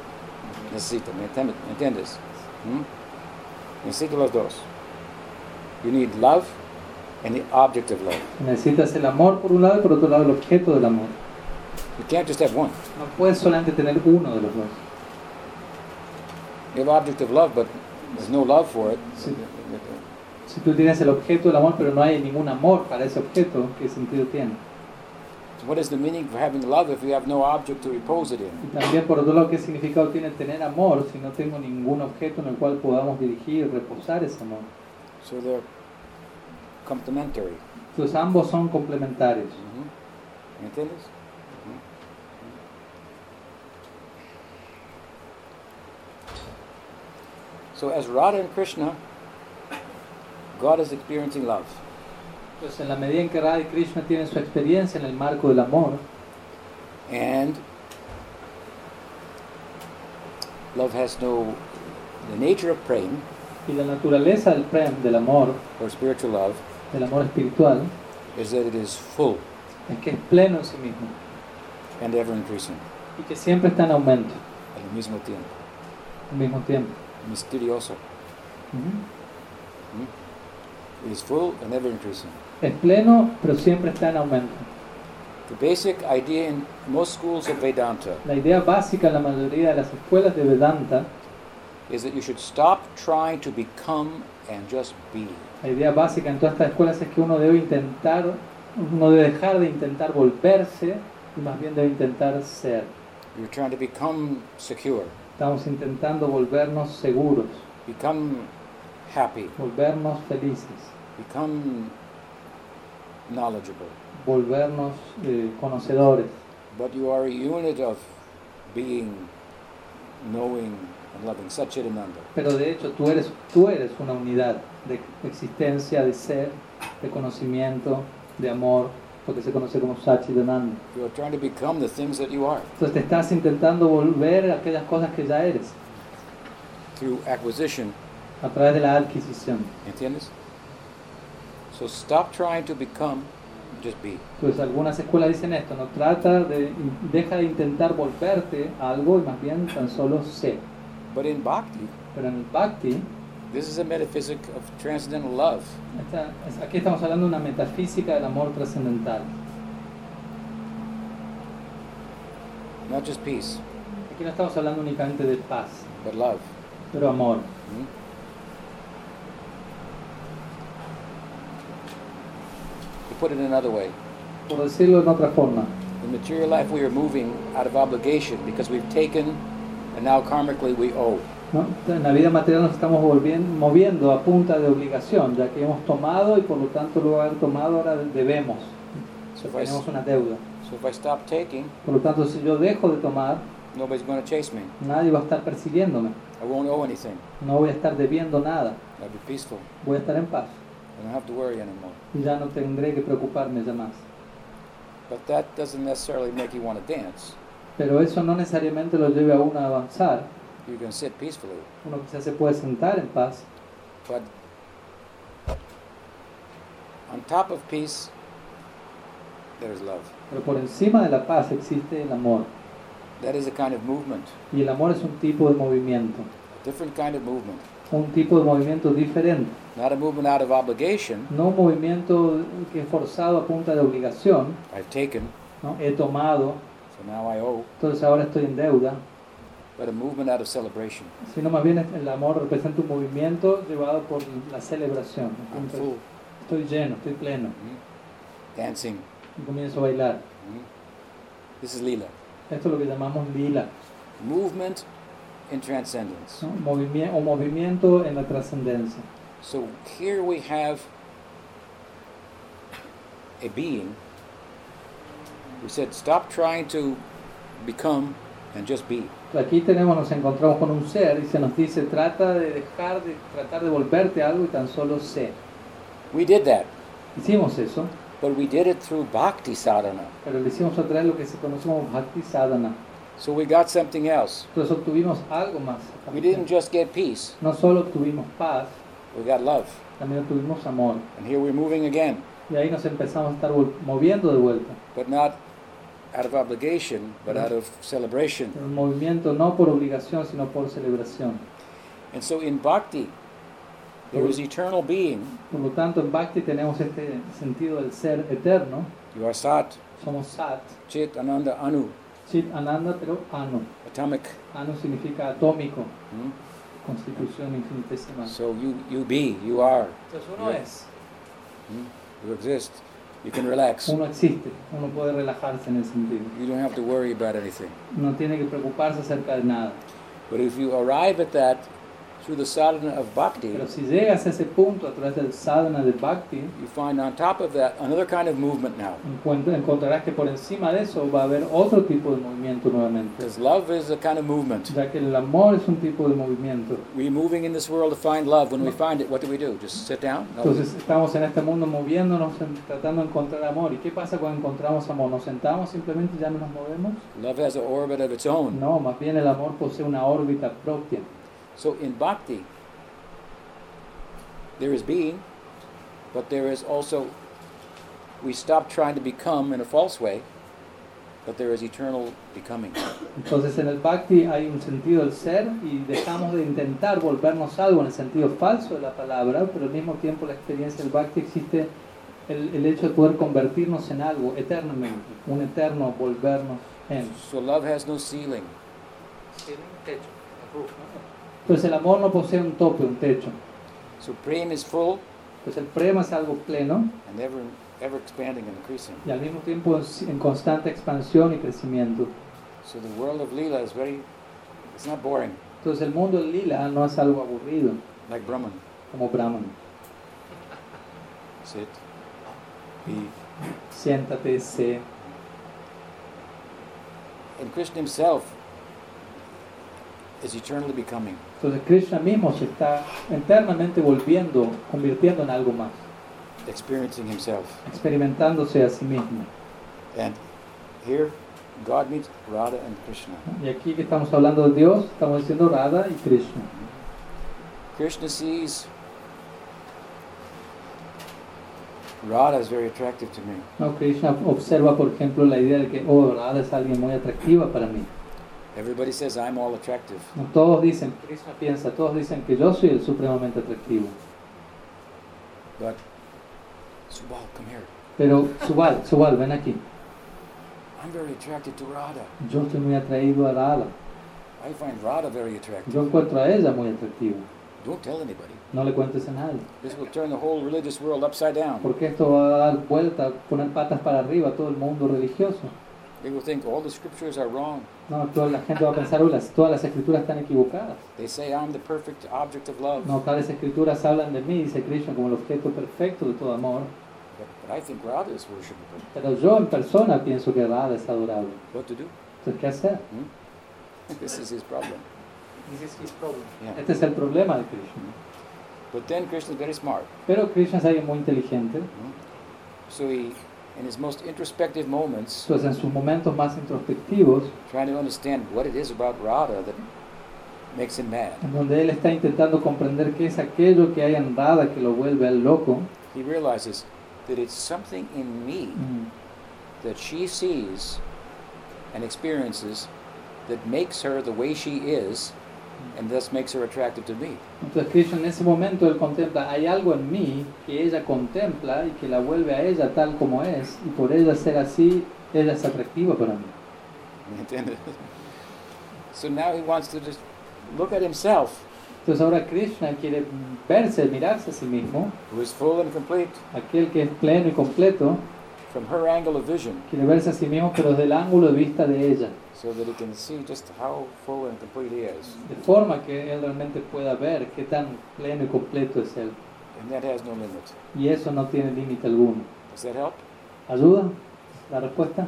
Necesito, ¿me entiendes? ¿Mm? Necesito los dos. You need love and the object of love. Necesitas el amor por un lado y por otro lado el objeto del amor. You can't just have one. No puedes solamente tener uno de los dos. You have object of love, but there's no love for it. Si, si tú tienes el objeto del amor, pero no hay ningún amor para ese objeto, ¿qué sentido tiene? So what is the meaning of having love if you have no object to repose it in? Y también, por otro lado, ¿qué significado tiene tener amor si no tengo ningún objeto en el cual podamos dirigir reposar ese amor? So they're complementary. Entonces ambos son complementarios. ¿Me entiendes? So as Radha and Krishna, God is experiencing love. Entonces, en la medida en que Radha y Krishna tienen su experiencia en el marco del amor, And love has no the nature of praying y la naturaleza del prem, del amor, or spiritual love del amor espiritual, is that it is full es que es pleno en sí mismo and ever increasing y que siempre está en aumento al mismo tiempo. al mismo tiempo. Misterioso. Ujú. It is full and ever increasing. Es pleno, pero siempre está en aumento. The basic idea in most schools of Vedanta La idea básica en la mayoría de las escuelas de Vedanta, is that you should stop trying to become and just be. la idea básica en todas estas escuelas es que uno debe intentar, uno debe dejar de intentar volverse y más bien debe intentar ser. You're trying to become secure, Estamos intentando volvernos seguros, become happy, volvernos felices, become knowledgeable. volvernos eh, conocedores. But you are a unit of being, knowing, and loving. Satchitananda. Pero de hecho tú eres, tú eres una unidad de existencia, de ser, de conocimiento, de amor, lo que se conoce como Satchitananda. You are trying to become the things that you are Entonces te estás intentando volver a aquellas cosas que ya eres, through acquisition. a través de la adquisición. ¿Entiendes? So stop trying to become, just be. Entonces algunas escuelas dicen esto, no trata de, deja de intentar volverte a algo y más bien tan solo sé. But in bhakti, Pero en el Bhakti, this is a metaphysic of transcendental love. esta- aquí estamos hablando de una metafísica del amor trascendental. Not just peace, Aquí no estamos hablando únicamente de paz, but love. pero amor. Hmm? To put it another way, Por decirlo de otra forma, in material life we are moving out of obligation because we've taken and now karmically we owe. ¿No? en la vida material nos estamos volviendo, moviendo a punta de obligación, ya que hemos tomado y por lo tanto luego de haber tomado ahora debemos. So I, Tenemos s- una deuda. so if I stop taking, Por lo tanto, si yo dejo de tomar, nobody's going to chase me. nadie va a estar persiguiéndome. I won't owe anything. No voy a estar debiendo nada. I'll be peaceful. Voy a estar en paz. I don't have to worry anymore. Y ya no tendré que preocuparme ya más. But that doesn't necessarily make you want to dance. Pero eso no necesariamente lo lleve a uno a avanzar. You can sit peacefully, Uno quizás se puede sentar en paz, but on top of peace, there's love. pero por encima de la paz existe el amor. That is a kind of movement, Y el amor es un tipo de movimiento. a different kind of movement. Un tipo de movimiento diferente. Not a movement out of obligation. No un movimiento que es forzado a punta de obligación. I've taken, ¿no? He tomado, so now I owe. entonces ahora estoy en deuda. But a movement out of celebration. Sino más bien el amor representa un movimiento llevado por la celebración. I'm full. Estoy lleno, estoy pleno. Mhm. Dancing. Y comienzo a bailar. Mhm. This is lila. Esto es lo que llamamos lila. Movement in transcendence. ¿no? Movimie- o movimiento en la trascendencia. So here we have a being who said, Stop trying to become and just be. Aquí tenemos, nos encontramos con un ser y se nos dice, trata de dejar de tratar de volverte algo y tan solo sé. We did that, Hicimos eso, but we did it through bhakti sadhana. pero hicimos a través lo que se conoce como Bhakti Sadhana. So we got something else. Entonces obtuvimos algo más. We didn't just get peace, No solo obtuvimos paz, we got love. también obtuvimos amor. And here we're moving again, Y ahí nos empezamos a estar moviendo de vuelta. but not out of obligation, but out of celebration. Un movimiento no por obligación, sino por celebración. And so in bhakti, there is eternal being. Por lo tanto, en Bhakti tenemos este sentido del ser eterno. You are Sat, Somos Sat, Chit, Ananda, Anu, Chit Ananda, pero Anu. atomic. Anu significa atómico. Hmm? constitución infinitesimal. So you, you be, you are, Entonces uno Yeah. es, hmm? you exist. You can relax. uno existe, uno puede relajarse en ese sentido. You don't have to worry about anything. No tiene que preocuparse acerca de nada. But if you arrive at that through the sadhana of bhakti, Pero si llegas a ese punto a través del sadhana de Bhakti, you find on top of that another kind of movement now. encuent- encontrarás que por encima de eso va a haber otro tipo de movimiento nuevamente. Because love is a kind of movement. Ya que el amor es un tipo de movimiento. We're moving in this world to find love. When we find it, what do we do? Just sit down? No. Entonces estamos en este mundo moviéndonos, en- tratando de encontrar amor. ¿Y qué pasa cuando encontramos amor? ¿Nos sentamos simplemente y ya no nos movemos? Love has an orbit of its own. No, más bien el amor posee una órbita propia. So in bhakti, there is being, but there is also, we stop trying to become in a false way, but there is eternal becoming. Entonces en el Bhakti hay un sentido del ser y dejamos de intentar volvernos algo en el sentido falso de la palabra, pero al mismo tiempo la experiencia del Bhakti existe el, el hecho de poder convertirnos en algo eternamente, un eterno volvernos en. So love has no ceiling. Entonces el amor no posee un tope, un techo. So is full Pues el prema es algo pleno and ever, ever expanding and increasing. y al mismo tiempo es en constante expansión y crecimiento. So the world of lila is very, it's not boring, Entonces el mundo del lila no es algo aburrido like Brahman. como Brahman. Sit, be. Siéntate, sé. And Krishna himself is eternally becoming. Entonces Krishna mismo se está eternamente volviendo, convirtiendo en algo más, experiencing himself. experimentándose a sí mismo. And here, God meets Radha and Krishna. Y aquí que estamos hablando de Dios, estamos diciendo Radha y Krishna. Krishna sees Radha is very attractive to me. No, Krishna observa, por ejemplo, la idea de que, oh, Radha es alguien muy atractiva para mí. Everybody says I'm all attractive. Todos dicen, Krishna piensa, todos dicen que yo soy el supremamente atractivo. But Subal, come here. Pero Subal, Subal, ven aquí. I'm very attracted to Radha. Yo estoy muy atraído a Radha. I find Radha very attractive. Yo encuentro a ella muy atractiva. Don't tell anybody. No le cuentes a nadie. This will turn the whole religious world upside down. Porque esto va a dar vuelta, poner patas para arriba a todo el mundo religioso. They will think all the scriptures are wrong. No, toda la gente va a pensar, "Uy, las, todas las escrituras están equivocadas. They say I'm the perfect object of love. No, tales escrituras hablan de mí, dice Krishna, como el objeto perfecto de todo amor. But, but I think Radha is worshipable. Pero yo en persona pienso que Radha es adorable. What to do? Entonces, ¿qué hacer? This is his problem. Yeah. Este es el problema de Krishna. But then Krishna is very smart. Pero Krishna es alguien muy inteligente. So he, in his most introspective moments, Entonces, en sus momentos más introspectivos, trying to understand what it is about Radha that makes him mad, en donde él está intentando comprender qué es aquello que hay en Radha que lo vuelve al loco, he realizes that it's something in me mm, that she sees and experiences that makes her the way she is and makes her attractive to me. Entonces Krishna en ese momento él contempla, hay algo en mí que ella contempla y que la vuelve a ella tal como es, y por ella ser así, ella es atractiva para mí. ¿Entiendes? So now he wants to just look at himself, Entonces ahora Krishna quiere verse, mirarse a sí mismo, who is full and complete, aquel que es pleno y completo, from her angle of vision, quiere verse a sí mismo pero desde el ángulo de vista de ella, so that he can see just how full and complete he is. de forma que él realmente pueda ver qué tan pleno y completo es él. And that has no limit. Y eso no tiene límite alguno. Does that help? ¿Ayuda la respuesta?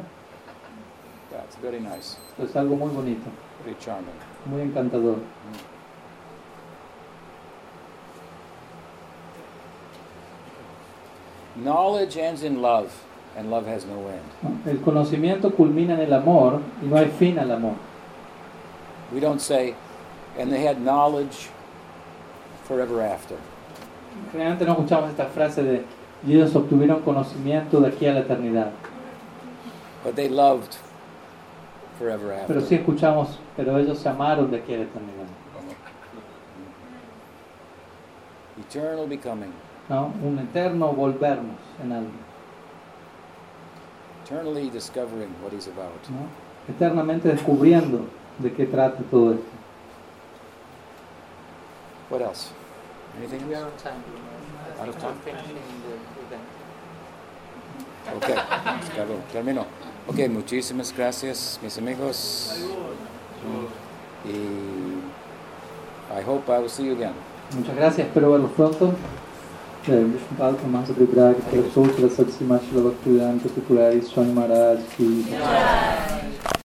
That's very nice, Esto es algo muy bonito, very charming. muy encantador. Knowledge ends in love, and love has no end. El conocimiento culmina en el amor y no hay fin al amor. We don't say, and they had knowledge forever after. Generalmente no escuchamos esta frase de y ellos obtuvieron conocimiento de aquí a la eternidad. But they loved forever after. Pero sí escuchamos, pero ellos se amaron de aquí a la eternidad. Eternal becoming, ¿no? Un eterno volvernos en algo. Eternally discovering what he's about. ¿no? Eternamente descubriendo de qué trata todo esto. What else? Anything We are on time. Out of time? Ok, claro, termino. Ok, muchísimas gracias, mis amigos. Y I hope I will see you again. Muchas gracias, espero verlos pronto. Vishnupada Massa Vibhrag, Prashotra Sadsimachila Bhaktivedanta Tipurai Swami Maharaj, que...